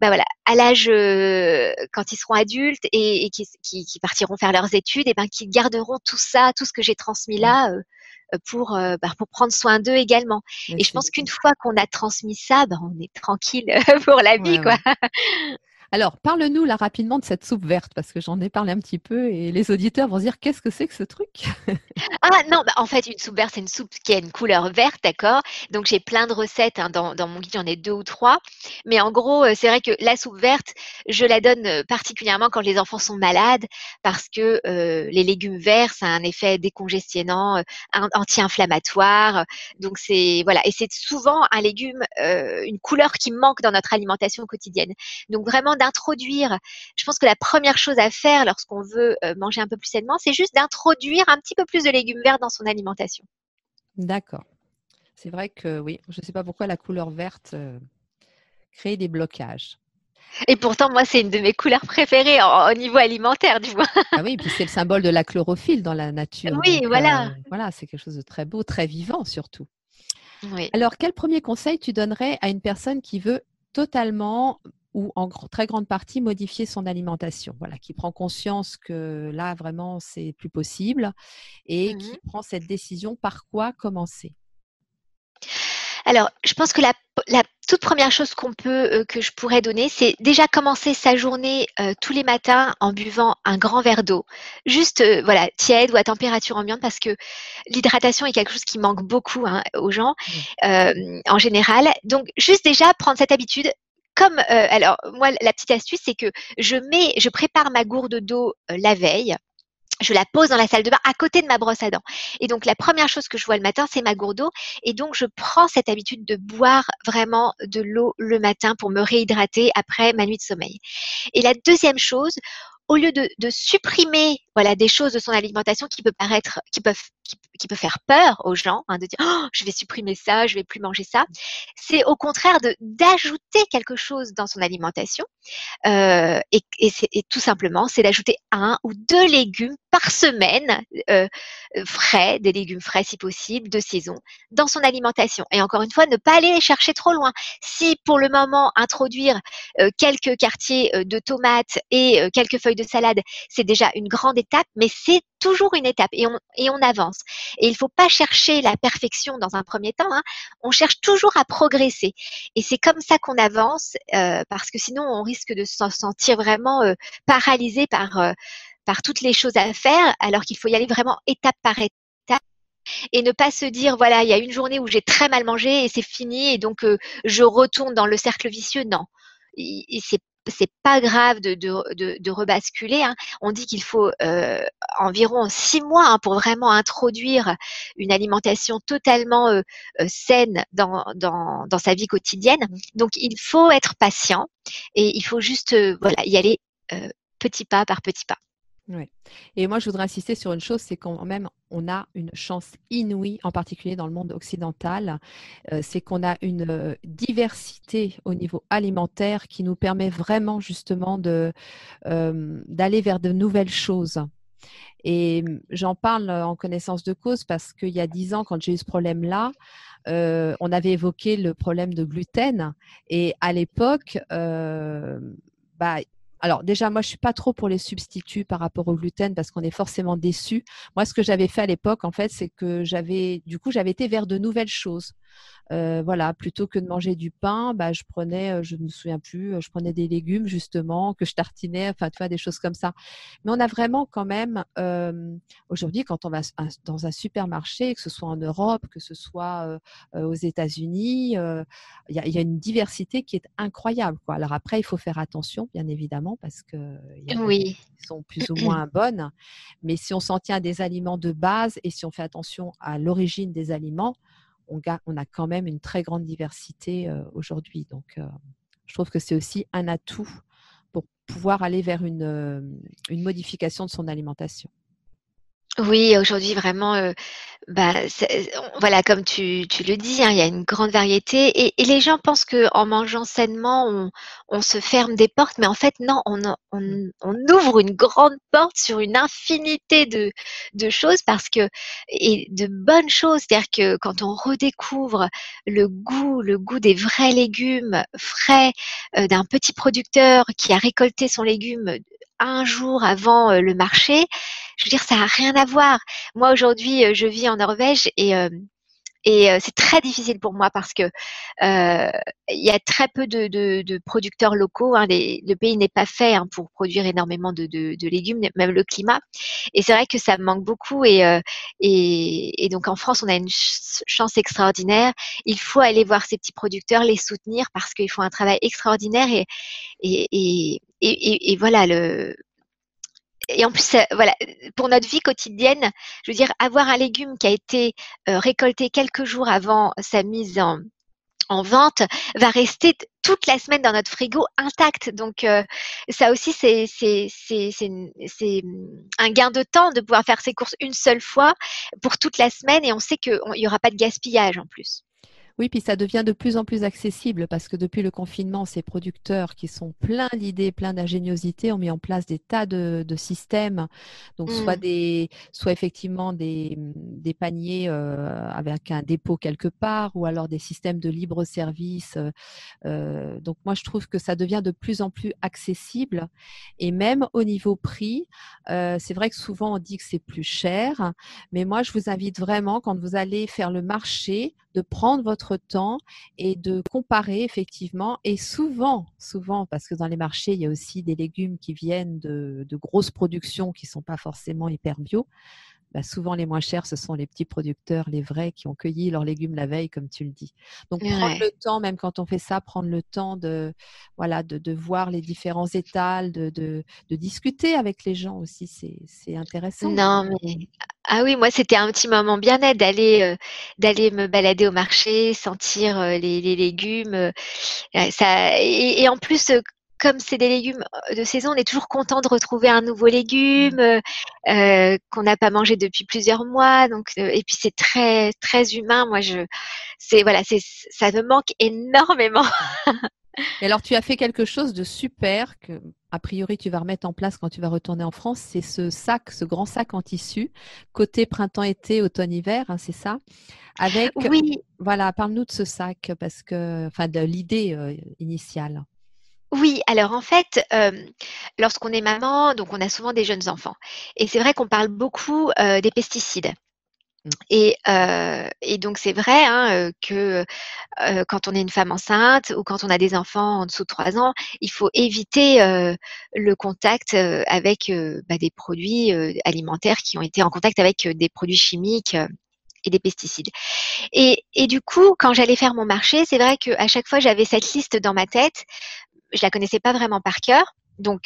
bah voilà, à l'âge quand ils seront adultes et, et qui, qui, partiront faire leurs études, et ben qu'ils garderont tout ça, tout ce que j'ai transmis là, pour, euh, bah, pour prendre soin d'eux également. et je pense qu'une fois qu'on a transmis ça, bah, on est tranquille pour la vie. quoi. Alors, parle-nous là rapidement de cette soupe verte, parce que j'en ai parlé un petit peu et les auditeurs vont se dire qu'est-ce que c'est que ce truc? Ah non, bah, en fait, une soupe verte, c'est une soupe qui a une couleur verte, d'accord? Donc, j'ai plein de recettes hein, dans, mon guide, j'en ai deux ou trois. Mais en gros, euh, c'est vrai que la soupe verte, je la donne euh, particulièrement quand les enfants sont malades, parce que euh, les légumes verts, ça a un effet décongestionnant, anti-inflammatoire. Donc, c'est voilà, et c'est souvent un légume, une couleur qui manque dans notre alimentation quotidienne. Donc, vraiment d'introduire, je pense que la première chose à faire lorsqu'on veut manger un peu plus sainement, c'est juste d'introduire un petit peu plus de légumes verts dans son alimentation. D'accord. C'est vrai que oui, je ne sais pas pourquoi la couleur verte euh, crée des blocages. Et pourtant, moi, c'est une de mes couleurs préférées au niveau alimentaire, du moins. Ah oui, puis c'est le symbole de la chlorophylle dans la nature. Oui, voilà. Euh, voilà, c'est quelque chose de très beau, très vivant surtout. Oui. Alors, quel premier conseil tu donnerais à une personne qui veut totalement ou en très grande partie modifier son alimentation. Voilà, qui prend conscience que là vraiment c'est plus possible et qui mmh prend cette décision par quoi commencer. Alors, je pense que la, toute première chose qu'on peut, euh, que je pourrais donner, c'est déjà commencer sa journée euh, tous les matins en buvant un grand verre d'eau, juste euh, voilà tiède ou à température ambiante, parce que l'hydratation est quelque chose qui manque beaucoup hein, aux gens en général. Donc, juste déjà prendre cette habitude comme euh, alors moi la petite astuce c'est que je mets je prépare ma gourde d'eau euh, la veille je la pose dans la salle de bain à côté de ma brosse à dents. Et donc la première chose que je vois le matin, c'est ma gourde d'eau. Et donc je prends cette habitude de boire vraiment de l'eau le matin pour me réhydrater après ma nuit de sommeil. Et la deuxième chose, au lieu de, supprimer voilà des choses de son alimentation qui peut paraître qui peuvent qui, peut faire peur aux gens hein, de dire oh, je vais supprimer ça je vais plus manger ça c'est au contraire de d'ajouter quelque chose dans son alimentation euh, et, et, tout simplement c'est d'ajouter un ou deux légumes par semaine euh, frais des légumes frais si possible de saison dans son alimentation. Et encore une fois ne pas aller chercher trop loin. Si pour le moment introduire euh, quelques quartiers de tomates et quelques feuilles de salade c'est déjà une grande étape mais c'est toujours une étape et on, et on avance. Et il ne faut pas chercher la perfection dans un premier temps, hein. on cherche toujours à progresser. Et c'est comme ça qu'on avance, euh, parce que sinon on risque de se sentir vraiment euh, paralysé par, euh, par toutes les choses à faire, alors qu'il faut y aller vraiment étape par étape et ne pas se dire voilà il y a une journée où j'ai très mal mangé et c'est fini et donc je retourne dans le cercle vicieux non c'est c'est pas grave de, de, de, rebasculer. Hein. On dit qu'il faut euh, environ six mois hein, pour vraiment introduire une alimentation totalement euh, euh, saine dans, dans, dans, sa vie quotidienne. Mmh. Donc il faut être patient et il faut juste voilà y aller petit pas par petit pas. Oui. Et moi, je voudrais insister sur une chose, c'est quand même on a une chance inouïe, en particulier dans le monde occidental, euh, c'est qu'on a une euh, diversité au niveau alimentaire qui nous permet vraiment justement euh, d'aller vers de nouvelles choses. Et j'en parle en connaissance de cause parce qu'il y a dix ans, quand j'ai eu ce problème-là, on avait évoqué le problème de gluten. Et à l'époque, bah, alors déjà, moi, je suis pas trop pour les substituts par rapport au gluten parce qu'on est forcément déçu. Moi, ce que j'avais fait à l'époque, en fait, c'est que j'avais, du coup, j'avais été vers de nouvelles choses. Euh, voilà, plutôt que de manger du pain, bah, je prenais, euh, je ne me souviens plus, euh, je prenais des légumes justement que je tartinais, enfin, tu vois, des choses comme ça. Mais on a vraiment quand même, aujourd'hui, quand on va dans un supermarché, que ce soit en Europe, que ce soit aux États-Unis, il y, y, a une diversité qui est incroyable. Quoi. Alors après, il faut faire attention, bien évidemment, parce que y a oui. qui sont plus ou moins bonnes. Mais si on s'en tient à des aliments de base et si on fait attention à l'origine des aliments, on, a quand même une très grande diversité aujourd'hui. Donc, je trouve que c'est aussi un atout pour pouvoir aller vers une, modification de son alimentation. Oui, aujourd'hui vraiment, bah, voilà, comme tu, tu le dis, hein, il y a une grande variété et, les gens pensent qu'en mangeant sainement, on, se ferme des portes, mais en fait non, on, ouvre une grande porte sur une infinité de, de choses parce que et de bonnes choses, c'est-à-dire que quand on redécouvre le goût, le goût des vrais légumes frais euh, d'un petit producteur qui a récolté son légume un jour avant euh, le marché, je veux dire, ça n'a rien à voir. Moi, aujourd'hui, euh, je vis en Norvège et euh, et c'est très difficile pour moi parce que il y a très peu de, producteurs locaux. Hein, le pays n'est pas fait hein, pour produire énormément de, légumes, même le climat. Et c'est vrai que ça me manque beaucoup. Et, donc en France, on a une chance extraordinaire. Il faut aller voir ces petits producteurs, les soutenir parce qu'ils font un travail extraordinaire. Et voilà le et en plus, voilà, pour notre vie quotidienne, je veux dire, avoir un légume qui a été euh, récolté quelques jours avant sa mise en, en vente va rester toute la semaine dans notre frigo intact. Donc euh, ça aussi, c'est un gain de temps de pouvoir faire ses courses une seule fois pour toute la semaine et on sait qu'il n'y aura pas de gaspillage en plus. Oui, puis ça devient de plus en plus accessible parce que depuis le confinement, ces producteurs qui sont pleins d'idées, pleins d'ingéniosité, ont mis en place des tas de, systèmes. Donc, soit, mmh. des, soit effectivement des, des paniers euh, avec un dépôt quelque part ou alors des systèmes de libre service. Euh, euh, donc, moi, je trouve que ça devient de plus en plus accessible. Et même au niveau prix, c'est vrai que souvent on dit que c'est plus cher, mais moi, je vous invite vraiment, quand vous allez faire le marché, de prendre votre temps et de comparer effectivement. Et souvent, souvent, parce que dans les marchés, il y a aussi des légumes qui viennent de, grosses productions qui ne sont pas forcément hyper bio. Bah, souvent les moins chers, ce sont les petits producteurs, les vrais, qui ont cueilli leurs légumes la veille, comme tu le dis. Donc prendre le temps, même quand on fait ça, prendre le temps de voilà de, voir les différents étals, de, de, discuter avec les gens aussi, c'est intéressant. Non, mais ah oui, moi c'était un petit moment bien net d'aller euh, d'aller me balader au marché, sentir euh, les, légumes. Euh, ça et, en plus comme c'est des légumes de saison, on est toujours content de retrouver un nouveau légume mmh. qu'on n'a pas mangé depuis plusieurs mois. Donc et puis c'est très très humain. Moi je c'est voilà c'est ça me manque énormément. Et alors, tu as fait quelque chose de super que, a priori, tu vas remettre en place quand tu vas retourner en France. C'est ce sac, ce grand sac en tissu, côté printemps-été, automne-hiver, hein, c'est ça? Avec, oui. Voilà, parle-nous de ce sac, parce que, enfin, de l'idée euh, initiale. Oui, alors en fait, euh, lorsqu'on est maman, donc on a souvent des jeunes enfants. Et c'est vrai qu'on parle beaucoup euh, des pesticides. Mmh. Et, et, donc c'est vrai hein, que quand on est une femme enceinte ou quand on a des enfants en dessous de 3 ans, il faut éviter le contact avec bah, des produits alimentaires qui ont été en contact avec des produits chimiques et des pesticides. Et, et du coup, quand j'allais faire mon marché, c'est vrai qu'à chaque fois j'avais cette liste dans ma tête. Je la connaissais pas vraiment par cœur, donc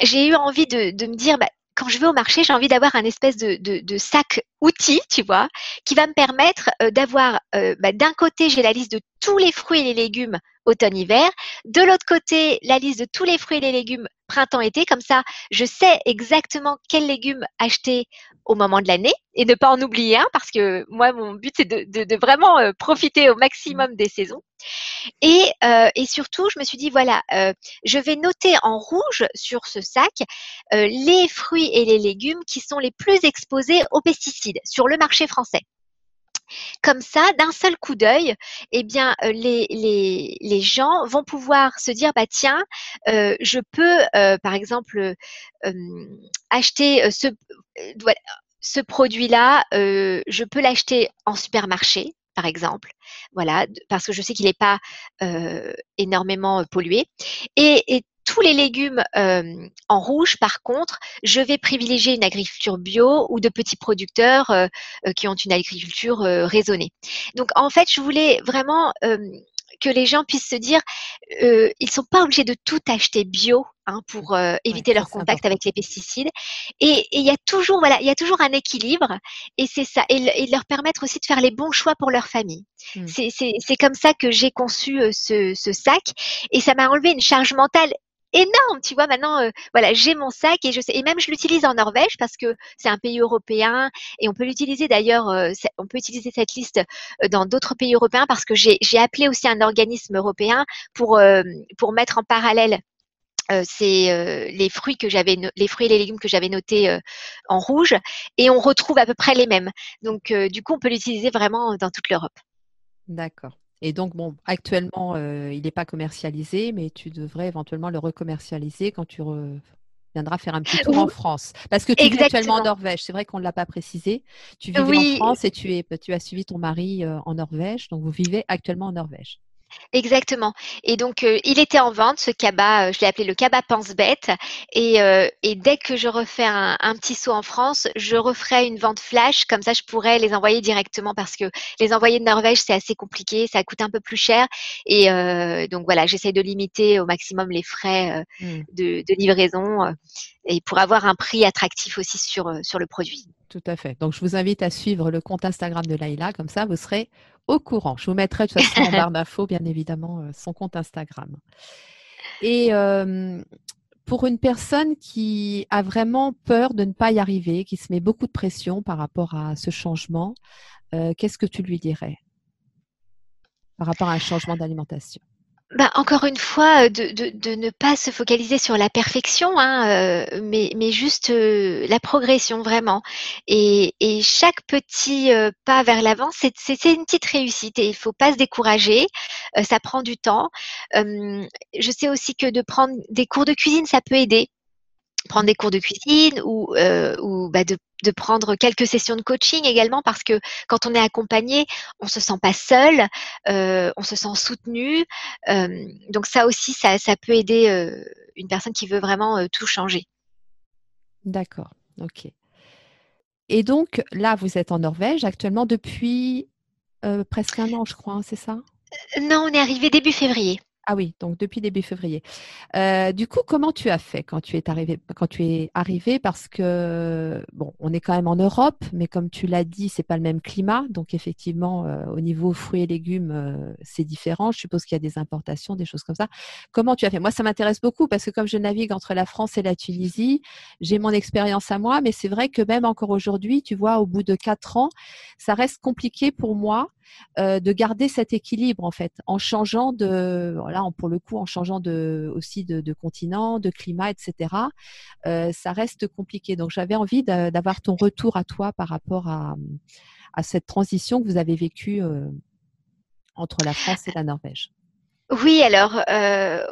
j'ai eu envie de, me dire, bah, quand je vais au marché, j'ai envie d'avoir un espèce de, sac outil, tu vois, qui va me permettre euh, d'avoir, euh, bah, d'un côté, j'ai la liste de tous les fruits et les légumes automne-hiver, de l'autre côté, la liste de tous les fruits et les légumes printemps-été. Comme ça, je sais exactement quels légumes acheter au moment de l'année et ne pas en oublier un parce que moi, mon but, c'est de, vraiment euh, profiter au maximum des saisons. Et, euh, et, surtout, je me suis dit, voilà, euh, je vais noter en rouge sur ce sac les fruits et les légumes qui sont les plus exposés aux pesticides sur le marché français. Comme ça, d'un seul coup d'œil, eh bien, les, les, gens vont pouvoir se dire, bah tiens, je peux, par exemple, acheter ce, produit-là, je peux l'acheter en supermarché par exemple, voilà, parce que je sais qu'il n'est pas euh, énormément pollué. Tous les légumes en rouge, par contre, je vais privilégier une agriculture bio ou de petits producteurs qui ont une agriculture raisonnée. Donc, en fait, je voulais vraiment que les gens puissent se dire, euh, ils sont pas obligés de tout acheter bio hein, pour euh, éviter leur contact avec les pesticides. Et il y a toujours, voilà, il y a toujours un équilibre, et c'est ça, et, leur permettre aussi de faire les bons choix pour leur famille. Mmh. C'est comme ça que j'ai conçu euh, ce, ce sac, et ça m'a enlevé une charge mentale énorme, tu vois. Maintenant, euh, voilà, j'ai mon sac et je sais, et même je l'utilise en Norvège parce que c'est un pays européen et on peut l'utiliser d'ailleurs, euh, on peut utiliser cette liste euh, dans d'autres pays européens parce que j'ai appelé aussi un organisme européen pour pour mettre en parallèle c'est les fruits que j'avais, les fruits et les légumes que j'avais notés en rouge, et on retrouve à peu près les mêmes. Donc, du coup, on peut l'utiliser vraiment dans toute l'Europe. D'accord. Et donc, bon, actuellement, euh, il n'est pas commercialisé, mais tu devrais éventuellement le recommercialiser quand tu viendra faire un petit tour en France. Parce que tu vis actuellement en Norvège. C'est vrai qu'on ne l'a pas précisé. Tu vis en France et tu, es, tu as suivi ton mari en Norvège. Donc, vous vivez actuellement en Norvège. Exactement. Et donc, euh, il était en vente, ce cabas, euh, je l'ai appelé le cabas pense-bête. Et, euh, et, dès que je refais un, petit saut en France, je referai une vente flash. Comme ça, je pourrais les envoyer directement parce que les envoyer de Norvège, c'est assez compliqué, ça coûte un peu plus cher. Et donc, voilà, j'essaie de limiter au maximum les frais mmh. de, de, livraison et pour avoir un prix attractif aussi sur, sur le produit. Tout à fait. Donc, je vous invite à suivre le compte Instagram de Laïla. Comme ça, vous serez au courant. Je vous mettrai de toute façon en barre d'infos, bien évidemment, euh, son compte Instagram. Et euh, pour une personne qui a vraiment peur de ne pas y arriver, qui se met beaucoup de pression par rapport à ce changement, euh, qu'est-ce que tu lui dirais par rapport à un changement d'alimentation? Bah, encore une fois, euh, de, de, ne pas se focaliser sur la perfection, hein, euh, mais, mais juste euh, la progression vraiment. Et, et chaque petit pas vers l'avant, c'est une petite réussite et il faut pas se décourager. ça prend du temps. je sais aussi que de prendre des cours de cuisine, ça peut aider prendre des cours de cuisine ou, euh, ou bah de, de, prendre quelques sessions de coaching également parce que quand on est accompagné, on se sent pas seul, euh, on se sent soutenu. Euh, donc ça aussi, ça, ça peut aider une personne qui veut vraiment tout changer. D'accord, ok. Et donc là, vous êtes en Norvège actuellement depuis presque un an, je crois, hein, c'est ça? Non, on est arrivé début février. Ah oui, donc depuis début février. Euh, du coup, comment tu as fait quand tu es arrivé Quand tu es arrivé, parce que bon, on est quand même en Europe, mais comme tu l'as dit, c'est pas le même climat, donc effectivement, euh, au niveau fruits et légumes, euh, c'est différent. Je suppose qu'il y a des importations, des choses comme ça. Comment tu as fait? Moi, ça m'intéresse beaucoup parce que comme je navigue entre la France et la Tunisie, j'ai mon expérience à moi, mais c'est vrai que même encore aujourd'hui, tu vois, au bout de quatre ans, ça reste compliqué pour moi euh, de garder cet équilibre en fait, en changeant de, voilà, pour le coup, en changeant de, aussi de, continent, de climat, etc. Euh, ça reste compliqué. Donc j'avais envie d'avoir ton retour à toi par rapport à, cette transition que vous avez vécue euh, entre la France et la Norvège. Oui, alors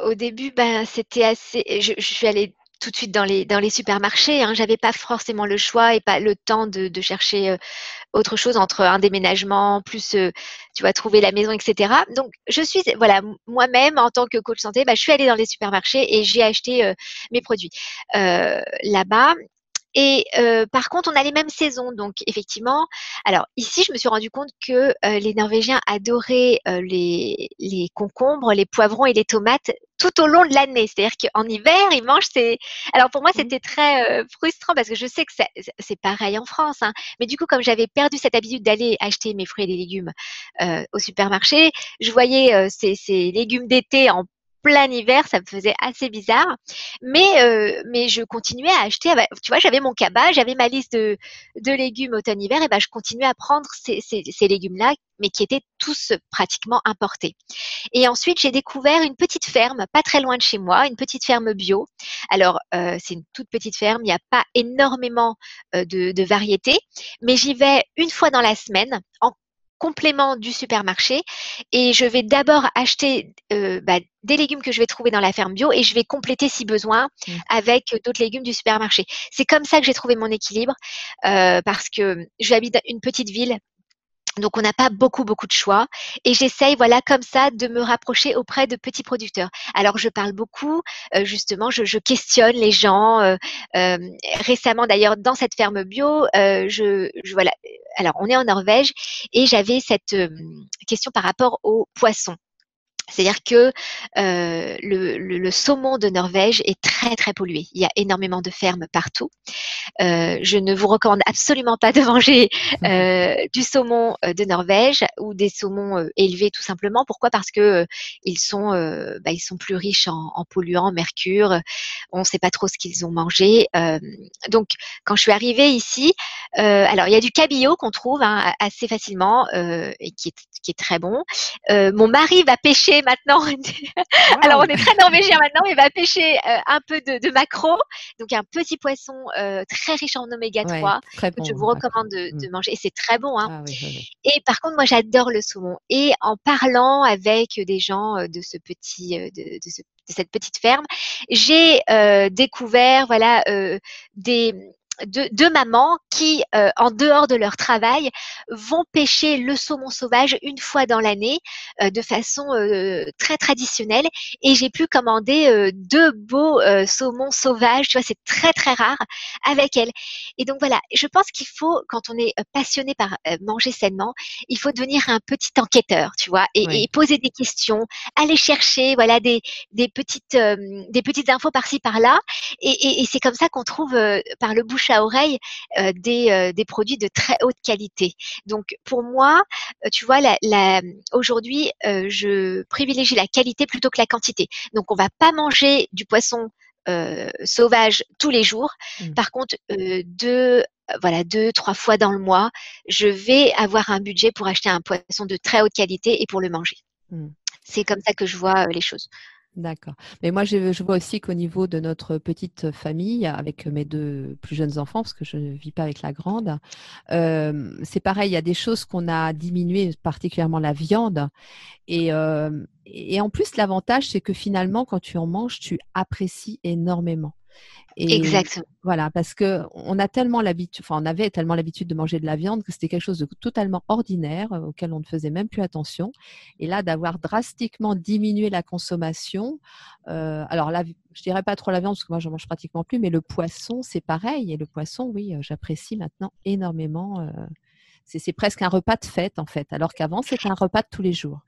au début, ben c'était assez. Je, suis allée tout de suite dans les dans les supermarchés. Hein. J'avais pas forcément le choix et pas le temps de, de chercher euh, autre chose entre un déménagement plus euh, tu vois trouver la maison etc. Donc je suis voilà moi-même en tant que coach santé, bah, je suis allée dans les supermarchés et j'ai acheté euh, mes produits là-bas. Et par contre, on a les mêmes saisons. Donc, effectivement, alors ici, je me suis rendu compte que les Norvégiens adoraient les, les concombres, les poivrons et les tomates tout au long de l'année. C'est-à-dire qu'en hiver, ils mangent ces. Alors pour moi, mmh. c'était très euh, frustrant parce que je sais que c'est pareil en France. Hein. Mais du coup, comme j'avais perdu cette habitude d'aller acheter mes fruits et les légumes euh, au supermarché, je voyais euh, ces, ces légumes d'été en plein hiver, ça me faisait assez bizarre. Mais, euh, mais je continuais à acheter. Ah bah, tu vois, j'avais mon cabas, j'avais ma liste de, de légumes automne-hiver, et ben je continuais à prendre ces, ces, ces légumes-là, mais qui étaient tous pratiquement importés. Et ensuite, j'ai découvert une petite ferme, pas très loin de chez moi, une petite ferme bio. Alors, euh, c'est une toute petite ferme, il n'y a pas énormément euh, de, de variétés, mais j'y vais une fois dans la semaine en complément du supermarché et je vais d'abord acheter euh, bah, des légumes que je vais trouver dans la ferme bio et je vais compléter si besoin mmh. avec d'autres légumes du supermarché. C'est comme ça que j'ai trouvé mon équilibre euh, parce que j'habite une petite ville donc, on n'a pas beaucoup, beaucoup de choix. Et j'essaye, voilà, comme ça, de me rapprocher auprès de petits producteurs. Alors, je parle beaucoup, euh, justement, je, questionne les gens. Euh, euh, récemment, d'ailleurs, dans cette ferme bio, je, je, voilà. Alors, on est en Norvège et j'avais cette question par rapport aux poissons. C'est-à-dire que euh, le, le, le, saumon de Norvège est très très pollué. Il y a énormément de fermes partout. Euh, je ne vous recommande absolument pas de manger euh, du saumon de Norvège ou des saumons élevés tout simplement. Pourquoi? Parce que ils sont bah, ils sont plus riches en, en polluants, mercure. On ne sait pas trop ce qu'ils ont mangé. donc quand je suis arrivée ici, alors il y a du cabillaud qu'on trouve hein, assez facilement et qui est qui est très bon. mon mari va pêcher pêcher maintenant. Alors, on est très norvégien maintenant, mais va pêcher euh, un peu de, de maquereau, donc un petit poisson euh, très riche en oméga 3 que je vous recommande de, de, mm. manger. Et c'est très bon. Hein. Ah, oui, oui, et par contre, moi, j'adore le saumon. Et en parlant avec des gens de ce petit, de, de, ce, de cette petite ferme, j'ai découvert voilà des deux, mamans qui, euh, en dehors de leur travail, vont pêcher le saumon sauvage une fois dans l'année euh, de façon euh, très traditionnelle. Et j'ai pu commander deux beaux saumons sauvages. Tu vois, c'est très très rare avec elle. Et donc voilà, je pense qu'il faut, quand on est passionné par manger sainement, il faut devenir un petit enquêteur, tu vois, et, poser des questions, aller chercher, voilà, des, des petites des petites infos par-ci par-là. Et, et, et c'est comme ça qu'on trouve par le bouche à oreille euh, des, euh, des, produits de très haute qualité. Donc pour moi, euh, tu vois, la, la, aujourd'hui, je privilégie la qualité plutôt que la quantité. Donc on va pas manger du poisson sauvage tous les jours. Mmh. Par contre, deux voilà deux trois fois dans le mois, je vais avoir un budget pour acheter un poisson de très haute qualité et pour le manger. Mmh. C'est comme ça que je vois les choses. D'accord. Mais moi, je, vois aussi qu'au niveau de notre petite famille, avec mes deux plus jeunes enfants, parce que je ne vis pas avec la grande, euh, c'est pareil, il y a des choses qu'on a diminuées, particulièrement la viande. Et, euh, et en plus, l'avantage, c'est que finalement, quand tu en manges, tu apprécies énormément. Exactement. Voilà, parce que on a tellement l'habitude, enfin, on avait tellement l'habitude de manger de la viande que c'était quelque chose de totalement ordinaire euh, auquel on ne faisait même plus attention. Et là, d'avoir drastiquement diminué la consommation, euh, alors là, je dirais pas trop la viande parce que moi, j'en mange pratiquement plus, mais le poisson, c'est pareil. Et le poisson, oui, euh, j'apprécie maintenant énormément. c'est presque un repas de fête en fait, alors qu'avant, c'était un repas de tous les jours.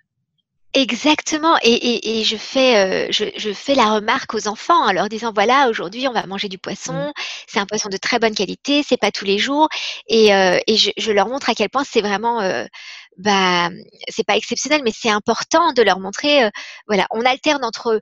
Exactement, et, et, et je fais euh, je, je, fais la remarque aux enfants en leur disant voilà aujourd'hui on va manger du poisson, mmh. c'est un poisson de très bonne qualité, c'est pas tous les jours, et, euh, et je, je, leur montre à quel point c'est vraiment euh, bah c'est pas exceptionnel, mais c'est important de leur montrer euh, voilà on alterne entre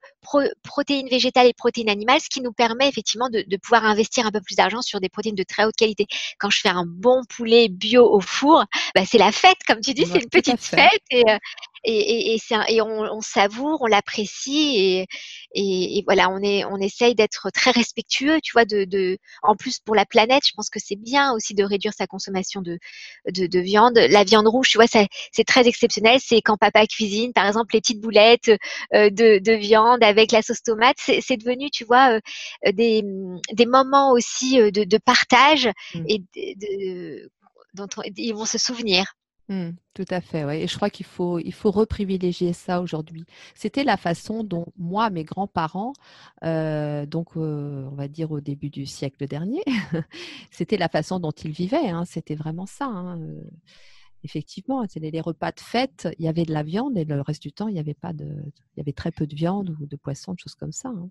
protéines végétales et protéines animales, ce qui nous permet effectivement de, de pouvoir investir un peu plus d'argent sur des protéines de très haute qualité. Quand je fais un bon poulet bio au four, bah, c'est la fête comme tu dis, c'est une petite fête et euh, et, et, et on, on, savoure, on l'apprécie et, et, voilà, on est, on essaye d'être très respectueux, tu vois, de, de, en plus pour la planète, je pense que c'est bien aussi de réduire sa consommation de, de, de viande. La viande rouge, tu vois, c'est très exceptionnel. C'est quand papa cuisine, par exemple, les petites boulettes euh, de, de viande avec la sauce tomate, c'est devenu, tu vois, euh, des, des moments aussi euh, de, de partage mmh. et de, dont ils vont se souvenir. Mmh, tout à fait, ouais. Et je crois qu'il faut, il faut reprivilégier ça aujourd'hui. C'était la façon dont moi, mes grands-parents, euh, donc euh, on va dire au début du siècle dernier, c'était la façon dont ils vivaient. Hein. C'était vraiment ça. Hein. Effectivement, c'était les repas de fête. Il y avait de la viande et le reste du temps, il y avait pas de, il y avait très peu de viande ou de poisson, de choses comme ça. Hein.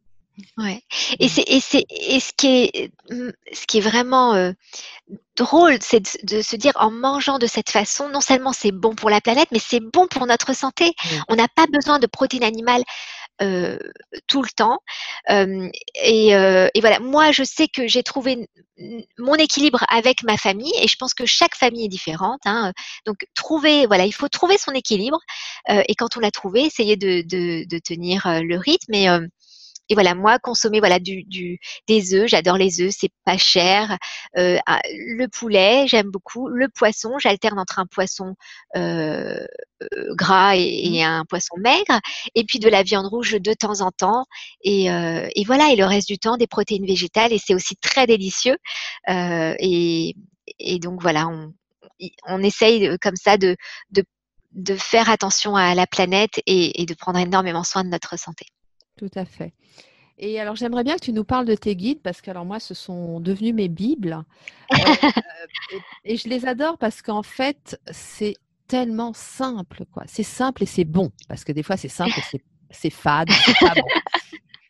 Ouais. Et c'est et c'est et ce qui est mmh, ce qui est vraiment euh, drôle, c'est de, se dire en mangeant de cette façon, non seulement c'est bon pour la planète, mais c'est bon pour notre santé. On n'a pas besoin de protéines animales euh, tout le temps. Euh, et, et, voilà, moi je sais que j'ai trouvé mon équilibre avec ma famille, et je pense que chaque famille est différente. Hein. Donc trouver, voilà, il faut trouver son équilibre. et quand on l'a trouvé, essayer de, de, de tenir le rythme. Et et voilà, moi, consommer voilà du, du des œufs, j'adore les œufs, c'est pas cher. Euh, ah, le poulet, j'aime beaucoup. Le poisson, j'alterne entre un poisson euh, euh gras et, mmh. un poisson maigre, et puis de la viande rouge de temps en temps. Et, euh, et voilà, et le reste du temps des protéines végétales, et c'est aussi très délicieux. Euh, et, et donc voilà, on, on essaye comme ça de, de, de faire attention à la planète et, et de prendre énormément soin de notre santé. Tout à fait. Et alors, j'aimerais bien que tu nous parles de tes guides parce que, alors, moi, ce sont devenus mes Bibles. Euh, et, je les adore parce qu'en fait, c'est tellement simple, quoi. C'est simple et c'est bon. Parce que des fois, c'est simple et c'est fade, pas bon.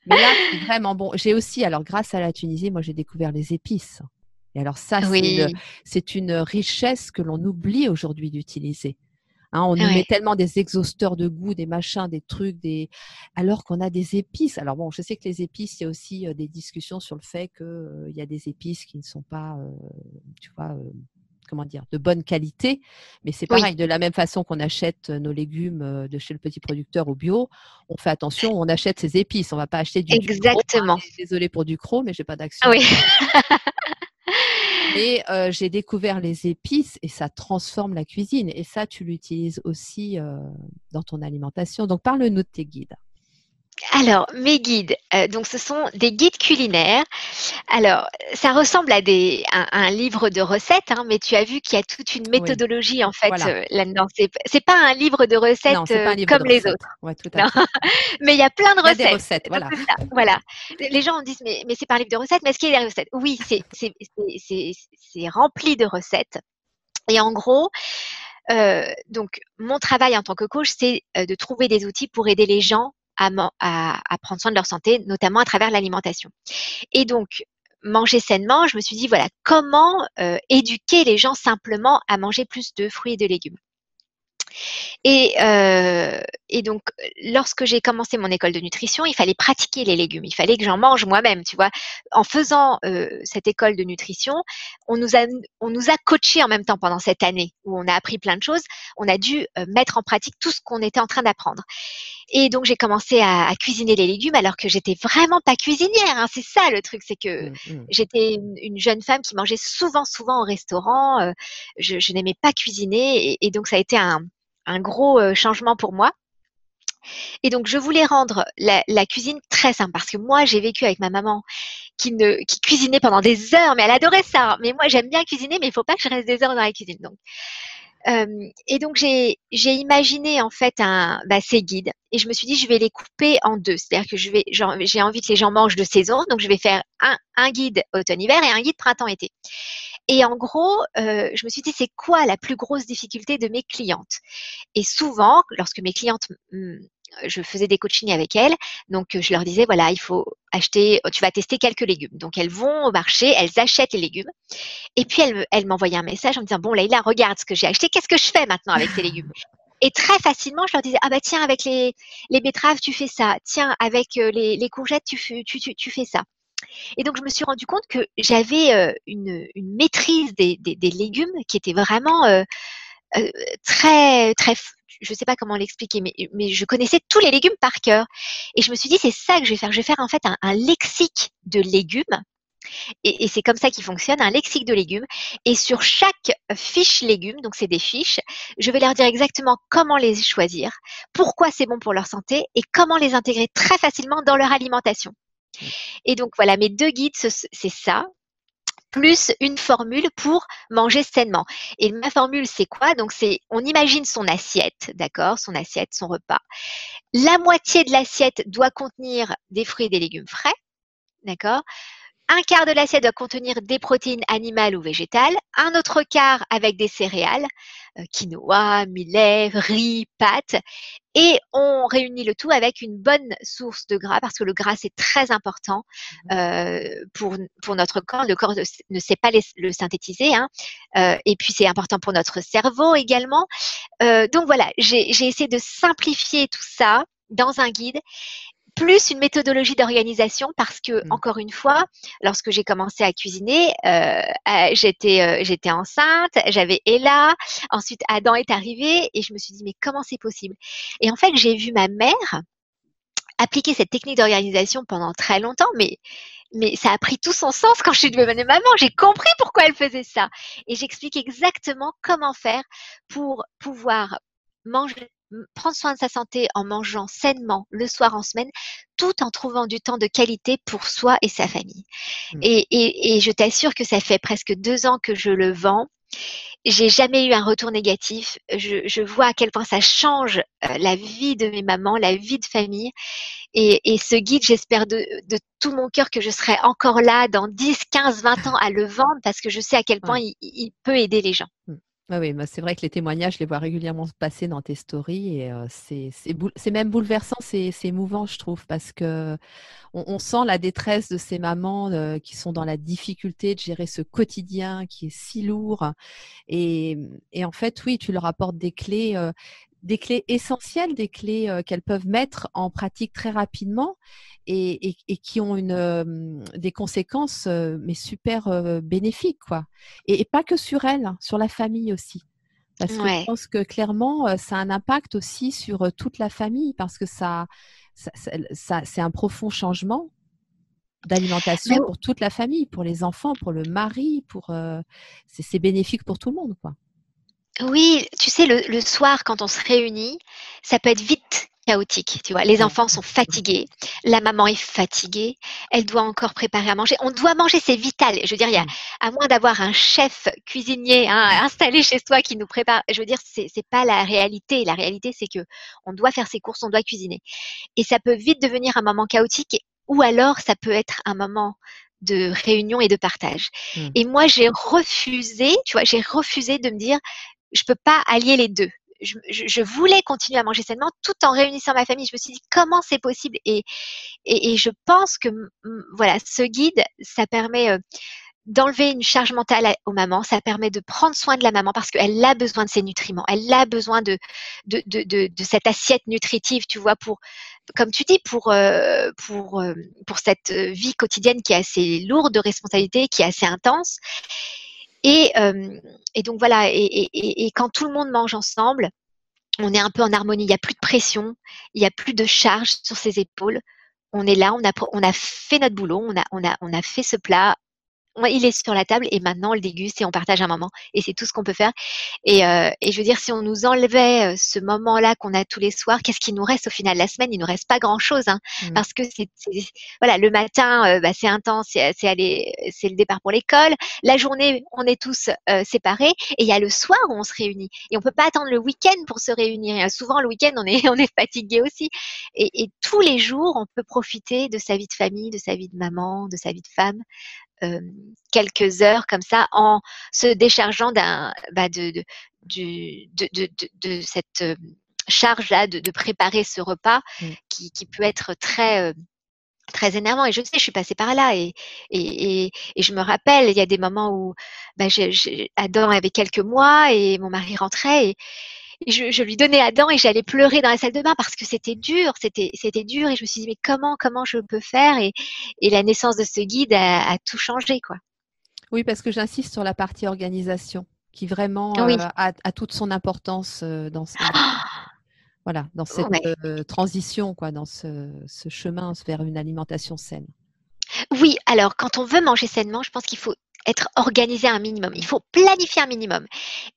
Mais là, c'est vraiment bon. J'ai aussi, alors, grâce à la Tunisie, moi, j'ai découvert les épices. Et alors, ça, c'est une richesse que l'on oublie aujourd'hui d'utiliser. Hein, on nous met tellement des exhausteurs de goût, des machins, des trucs, des alors qu'on a des épices. Alors bon, je sais que les épices, il y a aussi euh, des discussions sur le fait qu'il euh, y a des épices qui ne sont pas, euh, tu vois, comment dire, de bonne qualité. Mais c'est pareil, de la même façon qu'on achète nos légumes de chez le petit producteur au bio, on fait attention, on achète ses épices. On va pas acheter du Exactement. Désolée pour du mais j'ai pas d'action. Oui. Mais j'ai découvert les épices et ça transforme la cuisine. Et ça, tu l'utilises aussi dans ton alimentation. Donc, parle-nous de tes guides. Alors, mes guides, euh, donc ce sont des guides culinaires. Alors, ça ressemble à des, un, livre de recettes, hein, mais tu as vu qu'il y a toute une méthodologie en fait euh, là-dedans. C'est, pas un livre de recettes euh, comme les autres. mais il y a plein de recettes. des recettes, voilà. voilà. Les gens disent mais, mais c'est pas un livre de recettes, mais est-ce qu'il y a des recettes? Oui, c'est, c'est, c'est, c'est rempli de recettes. Et en gros, donc, mon travail en tant que coach, c'est de trouver des outils pour aider les gens à, prendre soin de leur santé, notamment à travers l'alimentation. Et donc, manger sainement, je me suis dit, voilà, comment euh, éduquer les gens simplement à manger plus de fruits et de légumes? Et, euh, et, donc, lorsque j'ai commencé mon école de nutrition, il fallait pratiquer les légumes. Il fallait que j'en mange moi-même, tu vois. En faisant euh, cette école de nutrition, on nous a on nous a coaché en même temps pendant cette année où on a appris plein de choses. On a dû euh, mettre en pratique tout ce qu'on était en train d'apprendre. Et donc j'ai commencé à, à, cuisiner les légumes alors que j'étais vraiment pas cuisinière. Hein. C'est ça le truc, c'est que mmh, mmh. j'étais une, une, jeune femme qui mangeait souvent, souvent au restaurant. Euh, je, je n'aimais pas cuisiner et, et donc ça a été un un gros euh, changement pour moi. Et donc, je voulais rendre la, cuisine très simple parce que moi, j'ai vécu avec ma maman qui, ne, cuisinait pendant des heures, mais elle adorait ça. Mais moi, j'aime bien cuisiner, mais il faut pas que je reste des heures dans la cuisine. Donc, euh, et donc, j'ai imaginé en fait bah, ces guides et je me suis dit, je vais les couper en deux. C'est-à-dire que j'ai envie que les gens mangent de saison, donc je vais faire un, un guide automne-hiver et un guide printemps-été. Et en gros, euh, je me suis dit, c'est quoi la plus grosse difficulté de mes clientes? Et souvent, lorsque mes clientes, je faisais des coachings avec elles, donc je leur disais, voilà, il faut acheter, tu vas tester quelques légumes. Donc elles vont au marché, elles achètent les légumes, et puis elles, elles m'envoyaient un message en me disant, bon, Leïla, regarde ce que j'ai acheté, qu'est-ce que je fais maintenant avec ces légumes? Et très facilement, je leur disais, ah bah tiens, avec les, les betteraves, tu fais ça. Tiens, avec euh, les, les courgettes, tu, tu, tu, tu fais ça. Et donc, je me suis rendu compte que j'avais euh, une, maîtrise des, légumes qui était vraiment euh, euh, très, très, je ne sais pas comment l'expliquer, mais, mais je connaissais tous les légumes par cœur. Et je me suis dit, c'est ça que je vais faire. Je vais faire en fait un, lexique de légumes. Et, et c'est comme ça qu'il fonctionne, un lexique de légumes. Et sur chaque fiche légumes, donc c'est des fiches, je vais leur dire exactement comment les choisir, pourquoi c'est bon pour leur santé et comment les intégrer très facilement dans leur alimentation. Et donc voilà, mes deux guides, c'est ça plus une formule pour manger sainement. Et ma formule, c'est quoi? Donc, c'est, on imagine son assiette, d'accord? Son assiette, son repas. La moitié de l'assiette doit contenir des fruits et des légumes frais, d'accord? Un quart de l'assiette doit contenir des protéines animales ou végétales, un autre quart avec des céréales, euh, quinoa, millet, riz, pâtes, et on réunit le tout avec une bonne source de gras parce que le gras c'est très important mmh euh, pour, pour notre corps. Le corps ne sait pas le synthétiser, hein. euh, et puis c'est important pour notre cerveau également. donc voilà, j'ai essayé de simplifier tout ça dans un guide plus une méthodologie d'organisation parce que mmh. encore une fois, lorsque j'ai commencé à cuisiner, euh, euh, j'étais euh, j'étais enceinte, j'avais Ella, ensuite Adam est arrivé et je me suis dit mais comment c'est possible? Et en fait, j'ai vu ma mère appliquer cette technique d'organisation pendant très longtemps, mais mais ça a pris tout son sens quand je suis devenue maman. J'ai compris pourquoi elle faisait ça. Et j'explique exactement comment faire pour pouvoir manger prendre soin de sa santé en mangeant sainement le soir en semaine, tout en trouvant du temps de qualité pour soi et sa famille. Mmh. Et, je t'assure que ça fait presque deux ans que je le vends. J'ai jamais eu un retour négatif. Je, vois à quel point ça change euh, la vie de mes mamans, la vie de famille. Et, ce guide, j'espère de, tout mon cœur que je serai encore là dans 10, 15, 20 ans à le vendre parce que je sais à quel point il, peut aider les gens. Mmh. Oui, bah, c'est vrai que les témoignages, je les vois régulièrement passer dans tes stories et c'est même bouleversant, c'est émouvant, je trouve, parce que on, sent la détresse de ces mamans qui sont dans la difficulté de gérer ce quotidien qui est si lourd. Et, et en fait, oui, tu leur apportes des clés des clés essentielles, des clés qu'elles peuvent mettre en pratique très rapidement et, qui ont une, des conséquences mais super bénéfiques quoi. Et, pas que sur elles, hein, sur la famille aussi. Parce que je pense que clairement, ça a un impact aussi sur toute la famille parce que ça, ça, c'est un profond changement d'alimentation pour toute la famille, pour les enfants, pour le mari, pour c'est bénéfique pour tout le monde quoi. Oui, tu sais, le, soir, quand on se réunit, ça peut être vite chaotique, tu vois. Les enfants sont fatigués, la maman est fatiguée, elle doit encore préparer à manger. On doit manger, c'est vital. Je veux dire, il y a, mmh. à moins d'avoir un chef cuisinier hein, installé chez soi qui nous prépare, je veux dire, c'est, c'est pas la réalité. La réalité, c'est que on doit faire ses courses, on doit cuisiner. Et ça peut vite devenir un moment chaotique, ou alors ça peut être un moment de réunion et de partage. Mmh. Et moi, j'ai refusé, tu vois, j'ai refusé de me dire, je peux pas allier les deux. Je, voulais continuer à manger sainement tout en réunissant ma famille. Je me suis dit comment c'est possible? Et, et, je pense que voilà ce guide ça permet euh, d'enlever une charge mentale aux mamans, ça permet de prendre soin de la maman parce qu'elle a besoin de ses nutriments, elle a besoin de de, de, de, cette assiette nutritive, tu vois, pour, comme tu dis, pour, euh, pour, euh, pour cette vie quotidienne qui est assez lourde de responsabilités, qui est assez intense. Et, et donc voilà, et, quand tout le monde mange ensemble, on est un peu en harmonie. Il n'y a plus de pression, il n'y a plus de charge sur ses épaules. On est là, on a, on a fait notre boulot, on a, on a, on a fait ce plat, il est sur la table et maintenant on le déguste et on partage un moment. Et c'est tout ce qu'on peut faire. Et, euh, et, je veux dire, si on nous enlevait euh, ce moment-là qu'on a tous les soirs, qu'est-ce qui nous reste au final? La semaine, il nous reste pas grand-chose, hein, mmh. parce que c'est voilà, le matin, euh, bah, c'est intense, c'est aller, c'est le départ pour l'école. La journée, on est tous séparés, et il y a le soir où on se réunit. Et on peut pas attendre le week-end pour se réunir. souvent, le week-end, on est on est fatigué aussi. Et, et tous les jours, on peut profiter de sa vie de famille, de sa vie de maman, de sa vie de femme, euh, quelques heures comme ça en se déchargeant d'un bah de, de, de, de, de, cette euh, charge là de, préparer ce repas mmh. qui, qui, peut être très euh, très énervant et je sais je suis passée par là et, et, et, je me rappelle il y a des moments où bah, Adam avait quelques mois et mon mari rentrait et, je, lui donnais Adam et j'allais pleurer dans la salle de bain parce que c'était dur, c'était c'était dur et je me suis dit mais comment comment je peux faire? Et, et la naissance de ce guide a, tout changé quoi. Oui parce que j'insiste sur la partie organisation qui vraiment euh, a, toute son importance euh, dans ce, voilà dans cette euh, transition quoi dans ce, ce chemin vers une alimentation saine. Oui, alors quand on veut manger sainement, je pense qu'il faut être organisé un minimum. Il faut planifier un minimum.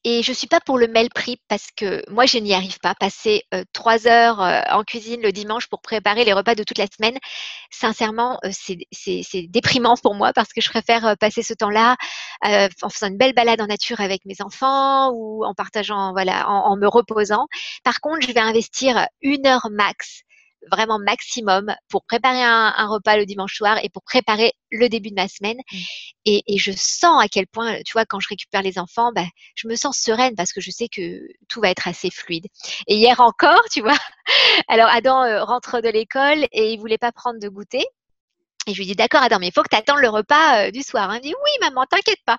Et je suis pas pour le mail prix parce que moi, je n'y arrive pas. Passer euh, trois heures euh, en cuisine le dimanche pour préparer les repas de toute la semaine, sincèrement, euh, c'est déprimant pour moi parce que je préfère passer ce temps-là en faisant une belle balade en nature avec mes enfants ou en partageant, voilà, en me reposant. Par contre, je vais investir une heure max vraiment maximum pour préparer un, repas le dimanche soir et pour préparer le début de ma semaine. Mmh. Et, je sens à quel point, tu vois, quand je récupère les enfants, bah, je me sens sereine parce que je sais que tout va être assez fluide. Et hier encore, tu vois, alors Adam euh, rentre de l'école et il voulait pas prendre de goûter. Et je lui dis, d'accord, Adam, mais il faut que tu attendes le repas euh, du soir. Il me dit, oui, maman, t'inquiète pas.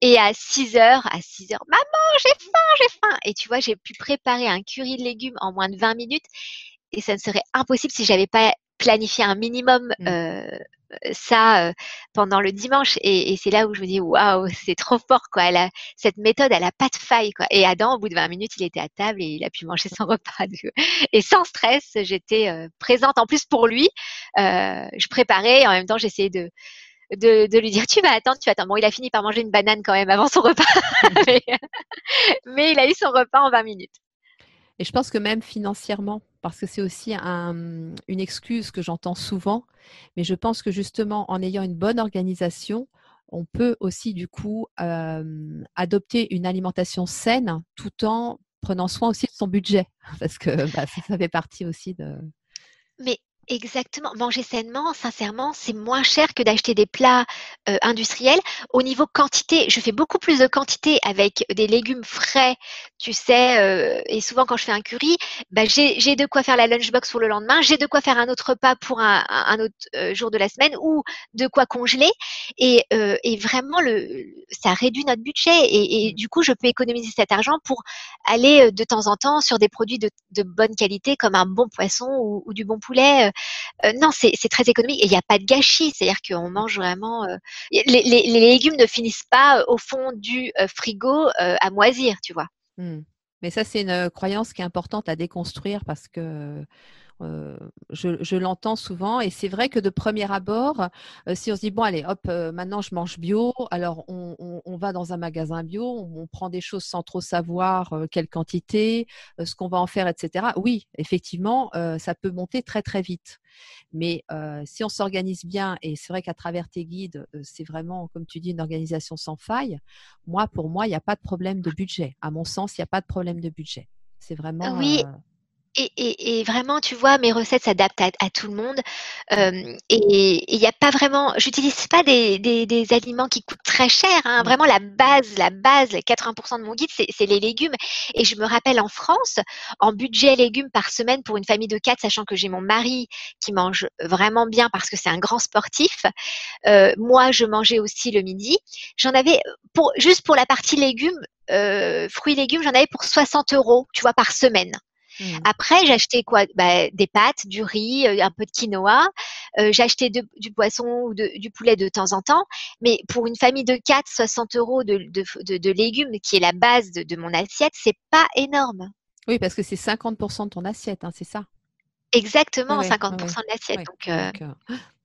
Et à 6 heures, à 6 heures, maman, j'ai faim, j'ai faim. Et tu vois, j'ai pu préparer un curry de légumes en moins de 20 minutes et ça ne serait impossible si j'avais pas planifié un minimum mmh. euh, ça euh, pendant le dimanche et, c'est là où je me dis waouh c'est trop fort quoi elle a, cette méthode elle a pas de faille quoi et Adam au bout de 20 minutes il était à table et il a pu manger son repas et sans stress j'étais euh, présente en plus pour lui je préparais et en même temps j'essayais de de, de, lui dire tu vas attendre, tu vas attendre. Bon, il a fini par manger une banane quand même avant son repas, mais, mais, il a eu son repas en 20 minutes. Et je pense que même financièrement, parce que c'est aussi une excuse que j'entends souvent, mais je pense que justement en ayant une bonne organisation, on peut aussi du coup adopter une alimentation saine tout en prenant soin aussi de son budget, parce que bah, ça, fait partie aussi de... Mais Exactement. Manger sainement, sincèrement, c'est moins cher que d'acheter des plats euh, industriels. Au niveau quantité, je fais beaucoup plus de quantité avec des légumes frais, tu sais. Euh, et souvent, quand je fais un curry, bah, j'ai de quoi faire la lunchbox pour le lendemain. J'ai de quoi faire un autre repas pour un, un autre euh, jour de la semaine ou de quoi congeler. Et, et vraiment, le, ça réduit notre budget. Et, et, du coup, je peux économiser cet argent pour aller de temps en temps sur des produits de, de bonne qualité comme un bon poisson ou, ou du bon poulet euh, non, c'est très économique et il n'y a pas de gâchis. C'est-à-dire qu'on mange vraiment. Euh, les, légumes ne finissent pas euh, au fond du frigo à moisir, tu vois. Mmh. Mais ça, c'est une croyance qui est importante à déconstruire parce que euh, je, l'entends souvent et c'est vrai que de premier abord, euh, si on se dit bon allez hop, euh, maintenant je mange bio, alors on, va dans un magasin bio, on, prend des choses sans trop savoir quelle quantité, ce qu'on va en faire, etc. Oui, effectivement, ça peut monter très très vite. Mais si on s'organise bien, et c'est vrai qu'à travers tes guides, c'est vraiment, comme tu dis, une organisation sans faille. Moi, pour moi, il n'y a pas de problème de budget. À mon sens, il n'y a pas de problème de budget. C'est vraiment. Oui. Et, vraiment, tu vois, mes recettes s'adaptent à, tout le monde. Euh, et il n'y a pas vraiment, j'utilise pas des, des, aliments qui coûtent très cher. Hein. Vraiment, la base, la base, 80% de mon guide, c'est les légumes. Et je me rappelle en France, en budget légumes par semaine pour une famille de quatre, sachant que j'ai mon mari qui mange vraiment bien parce que c'est un grand sportif. Euh, moi, je mangeais aussi le midi. J'en avais pour juste pour la partie légumes, euh, fruits légumes, j'en avais pour 60 euros, tu vois, par semaine. Mmh. Après, j'achetais quoi bah, Des pâtes, du riz, un peu de quinoa. Euh, j'achetais du poisson ou du poulet de temps en temps. Mais pour une famille de 4, 60 euros de, de, légumes, qui est la base de, mon assiette, c'est pas énorme. Oui, parce que c'est 50% de ton assiette, hein, c'est ça? Exactement, 50% de l'assiette. donc, euh,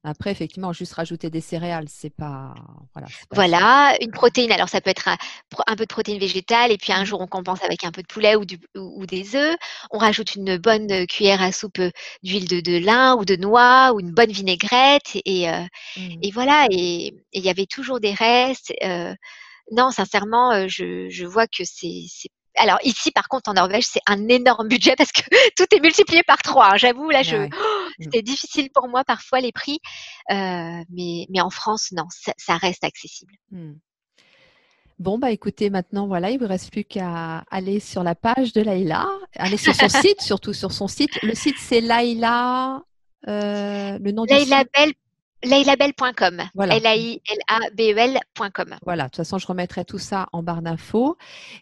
après, effectivement, juste rajouter des céréales, c'est pas. Voilà, voilà une protéine. Alors, ça peut être un, peu de protéines végétales, et puis un mmh. jour, on compense avec un peu de poulet ou, du, ou, des œufs. On rajoute une bonne cuillère à soupe d'huile de, de, lin ou de noix, ou une bonne vinaigrette, et, euh, mmh. et voilà. Et il y avait toujours des restes. Euh, non, sincèrement, euh, je, je vois que c'est alors ici, par contre, en Norvège, c'est un énorme budget parce que tout est multiplié par trois. Hein. J'avoue, là, je, oh. C'était difficile pour moi parfois les prix, euh, mais, mais en France, non, ça, reste accessible. Mmh. Bon, bah écoutez, maintenant, voilà, il ne vous reste plus qu'à aller sur la page de Laïla, aller sur son site, surtout sur son site. Le site, c'est Laïla, euh, le nom du site? lailabel.com. Voilà. L-A-I-L-A-B-E-L.com. Voilà, de toute façon, je remettrai tout ça en barre d'infos.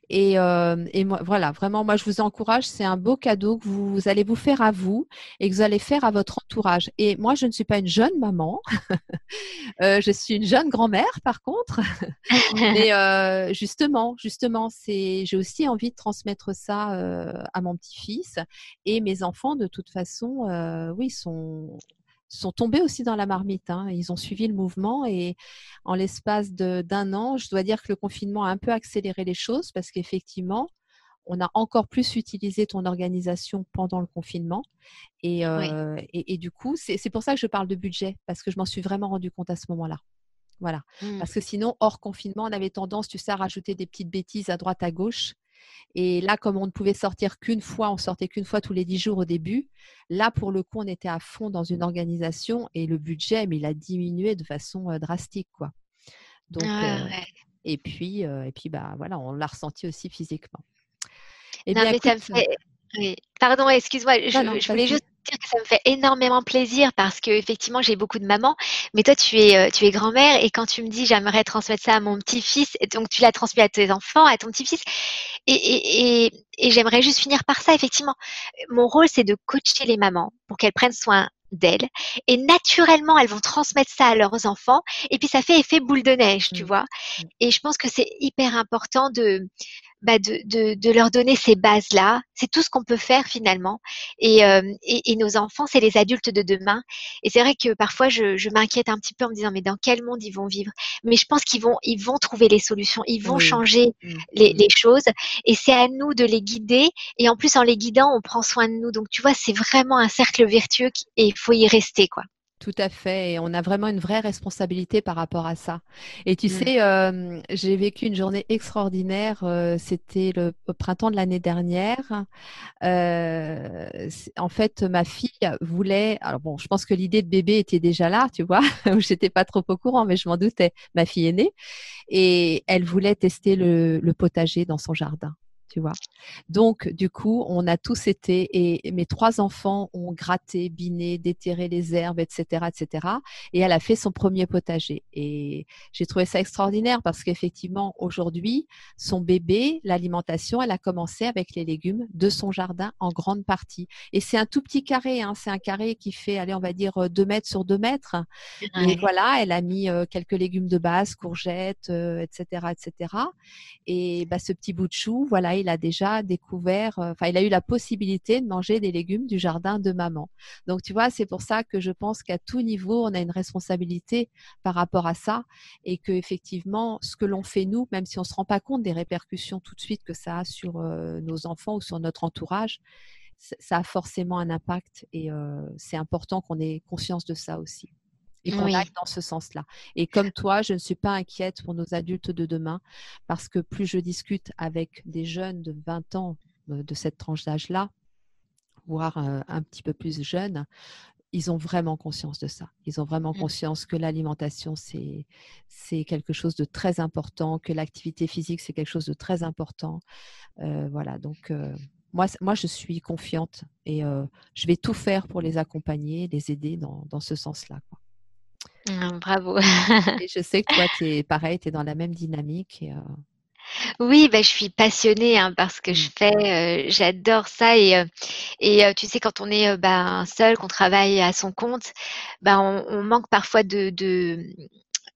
Et, euh, et moi, voilà, vraiment, moi, je vous encourage. C'est un beau cadeau que vous, allez vous faire à vous et que vous allez faire à votre entourage. Et moi, je ne suis pas une jeune maman. euh, je suis une jeune grand-mère, par contre. Mais euh, justement, justement, c'est, j'ai aussi envie de transmettre ça euh, à mon petit-fils. Et mes enfants, de toute façon, euh, oui, sont sont tombés aussi dans la marmite. Hein. Ils ont suivi le mouvement et en l'espace d'un an, je dois dire que le confinement a un peu accéléré les choses parce qu'effectivement, on a encore plus utilisé ton organisation pendant le confinement. Et, euh, et, du coup, c'est pour ça que je parle de budget parce que je m'en suis vraiment rendu compte à ce moment-là. Voilà. Mmh. Parce que sinon, hors confinement, on avait tendance, tu sais, à rajouter des petites bêtises à droite, à gauche. Et là, comme on ne pouvait sortir qu'une fois, on sortait qu'une fois tous les dix jours au début. Là, pour le coup, on était à fond dans une organisation et le budget, mais il a diminué de façon euh, drastique, quoi. Donc, ah, euh, et puis, euh, et puis, bah voilà, on l'a ressenti aussi physiquement. Et bien, mais ça me fait... Pardon, excuse-moi, je, voulais juste que ça me fait énormément plaisir parce que effectivement j'ai beaucoup de mamans, mais toi tu es euh, tu es grand-mère et quand tu me dis j'aimerais transmettre ça à mon petit-fils, donc tu l'as transmis à tes enfants, à ton petit-fils, et, et, et, et j'aimerais juste finir par ça effectivement. Mon rôle c'est de coacher les mamans pour qu'elles prennent soin d'elles et naturellement elles vont transmettre ça à leurs enfants et puis ça fait effet boule de neige, tu mmh. vois? Mmh. Et je pense que c'est hyper important de bah de, de, de, leur donner ces bases-là. C'est tout ce qu'on peut faire finalement. Et, euh, et, et nos enfants, c'est les adultes de demain. Et c'est vrai que parfois, je, je m'inquiète un petit peu en me disant, mais dans quel monde ils vont vivre? Mais je pense qu'ils vont, ils vont trouver les solutions, ils vont changer mmh. les, les, choses. Et c'est à nous de les guider. Et en plus, en les guidant, on prend soin de nous. Donc, tu vois, c'est vraiment un cercle vertueux et il faut y rester, quoi. Tout à fait. Et on a vraiment une vraie responsabilité par rapport à ça. Et tu sais, euh, j'ai vécu une journée extraordinaire. Euh, c'était le printemps de l'année dernière. Euh, en fait, ma fille voulait. Alors bon, je pense que l'idée de bébé était déjà là, tu vois. J'étais pas trop au courant, mais je m'en doutais. Ma fille est née et elle voulait tester le potager dans son jardin tu vois. Donc, du coup, on a tous été, et mes trois enfants ont gratté, biné, déterré les herbes, etc., etc. Et elle a fait son premier potager. Et j'ai trouvé ça extraordinaire parce qu'effectivement, aujourd'hui, son bébé, l'alimentation, elle a commencé avec les légumes de son jardin en grande partie. Et c'est un tout petit carré, hein, c'est un carré qui fait, allez, on va dire 2 mètres sur 2 mètres. Et voilà, elle a mis quelques légumes de base, courgettes, etc., etc. Et bah, ce petit bout de chou, voilà, il a déjà découvert, euh, enfin, il a eu la possibilité de manger des légumes du jardin de maman. Donc, tu vois, c'est pour ça que je pense qu'à tout niveau, on a une responsabilité par rapport à ça et que effectivement, ce que l'on fait nous, même si on se rend pas compte des répercussions tout de suite que ça a sur euh, nos enfants ou sur notre entourage, ça a forcément un impact et euh, c'est important qu'on ait conscience de ça aussi et qu'on aille dans ce sens-là. Et comme toi, je ne suis pas inquiète pour nos adultes de demain parce que plus je discute avec des jeunes de 20 ans euh, de cette tranche d'âge-là, voire euh, un petit peu plus jeunes, ils ont vraiment conscience de ça. Ils ont vraiment mmh. conscience que l'alimentation, c'est, c'est quelque chose de très important, que l'activité physique, c'est quelque chose de très important. Euh, voilà, donc moi, moi, je suis confiante et je vais tout faire pour les accompagner, les aider dans, dans ce sens-là. Quoi. Ah, bravo. et je sais que toi, tu es pareil, tu es dans la même dynamique. Et, euh Oui, bah, je suis passionnée hein, par ce que je mmh. fais. Euh, j'adore ça. Et, euh, et tu sais, quand on est bah, seul, qu'on travaille à son compte, bah, on, manque parfois de, de,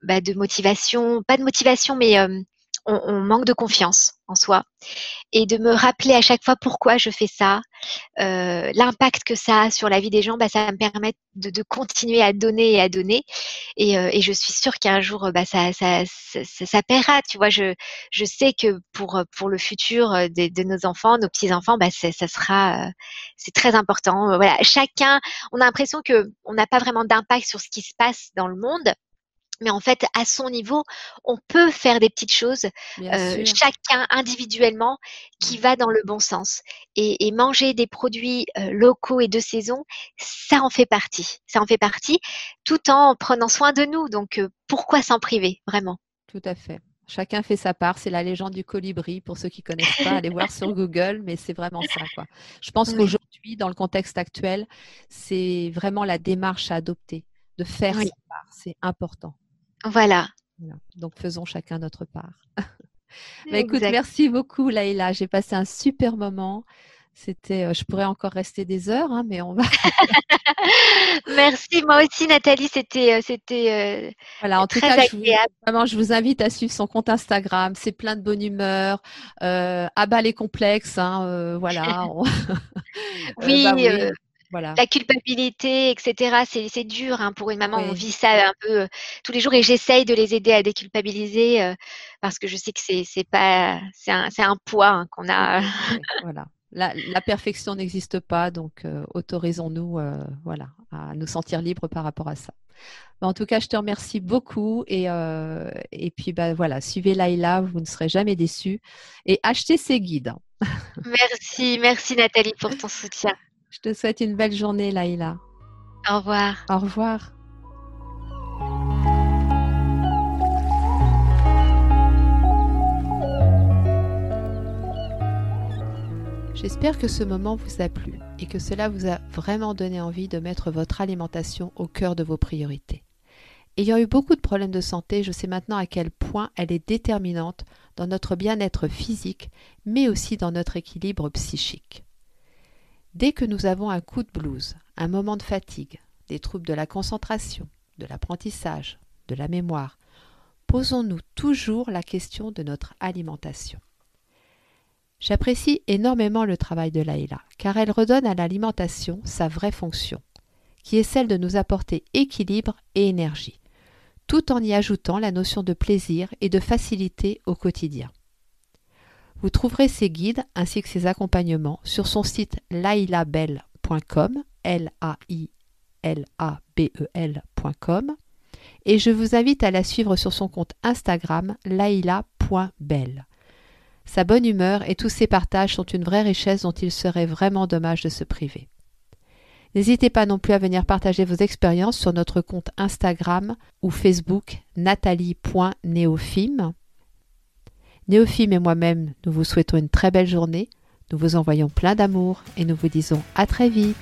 bah, de motivation. Pas de motivation, mais on, manque de confiance en soi et de me rappeler à chaque fois pourquoi je fais ça, euh, l'impact que ça a sur la vie des gens, bah, ça me permettre de, continuer à donner et à donner. Et, euh, je suis sûre qu'un jour, bah, ça, ça, ça, paiera. Tu vois, je, je sais que pour, pour le futur de, de nos enfants, nos petits-enfants, bah, ça sera, c'est très important. Voilà, chacun, on a l'impression que on n'a pas vraiment d'impact sur ce qui se passe dans le monde mais en fait, à son niveau, on peut faire des petites choses, euh, chacun individuellement, qui va dans le bon sens. Et, manger des produits euh, locaux et de saison, ça en fait partie. Ça en fait partie, tout en prenant soin de nous. Donc, euh, pourquoi s'en priver, vraiment? Tout à fait. Chacun fait sa part. C'est la légende du colibri. Pour ceux qui ne connaissent pas, allez voir sur Google, mais c'est vraiment ça. Quoi. Je pense qu'aujourd'hui, dans le contexte actuel, c'est vraiment la démarche à adopter, de faire sa part. C'est important. Voilà. Donc faisons chacun notre part. Mais écoute, merci beaucoup Laïla. J'ai passé un super moment. C'était, euh, je pourrais encore rester des heures, hein, mais on va. Merci, moi aussi Nathalie, c'était, euh, c'était. Euh, voilà, en tout cas, je vous, vraiment, je vous invite à suivre son compte Instagram. C'est plein de bonne humeur, euh, abat les complexes, hein, voilà. oui, bah oui. La culpabilité, etc. C'est dur hein, pour une maman. On vit ça un peu euh, tous les jours et j'essaye de les aider à déculpabiliser euh, parce que je sais que c'est pas c'est un, un, poids hein, qu'on a. voilà. La, la perfection n'existe pas, donc euh, autorisons-nous voilà, à nous sentir libres par rapport à ça. en tout cas, je te remercie beaucoup et, et puis bah, voilà, suivez Laïla, vous ne serez jamais déçus et achetez ces guides. Merci, merci Nathalie pour ton soutien. Je te souhaite une belle journée, Laïla. Au revoir. Au revoir. J'espère que ce moment vous a plu et que cela vous a vraiment donné envie de mettre votre alimentation au cœur de vos priorités. Ayant eu beaucoup de problèmes de santé, je sais maintenant à quel point elle est déterminante dans notre bien-être physique, mais aussi dans notre équilibre psychique. Dès que nous avons un coup de blues, un moment de fatigue, des troubles de la concentration, de l'apprentissage, de la mémoire, posons-nous toujours la question de notre alimentation. J'apprécie énormément le travail de Laïla, car elle redonne à l'alimentation sa vraie fonction, qui est celle de nous apporter équilibre et énergie, tout en y ajoutant la notion de plaisir et de facilité au quotidien. Vous trouverez ses guides ainsi que ses accompagnements sur son site lailabelle.com, L A I L-A-B-E-L.com et je vous invite à la suivre sur son compte Instagram laila.belle. Sa bonne humeur et tous ses partages sont une vraie richesse dont il serait vraiment dommage de se priver. N'hésitez pas non plus à venir partager vos expériences sur notre compte Instagram ou Facebook nathalie.néophime. Néophime et moi-même, nous vous souhaitons une très belle journée, nous vous envoyons plein d'amour et nous vous disons à très vite.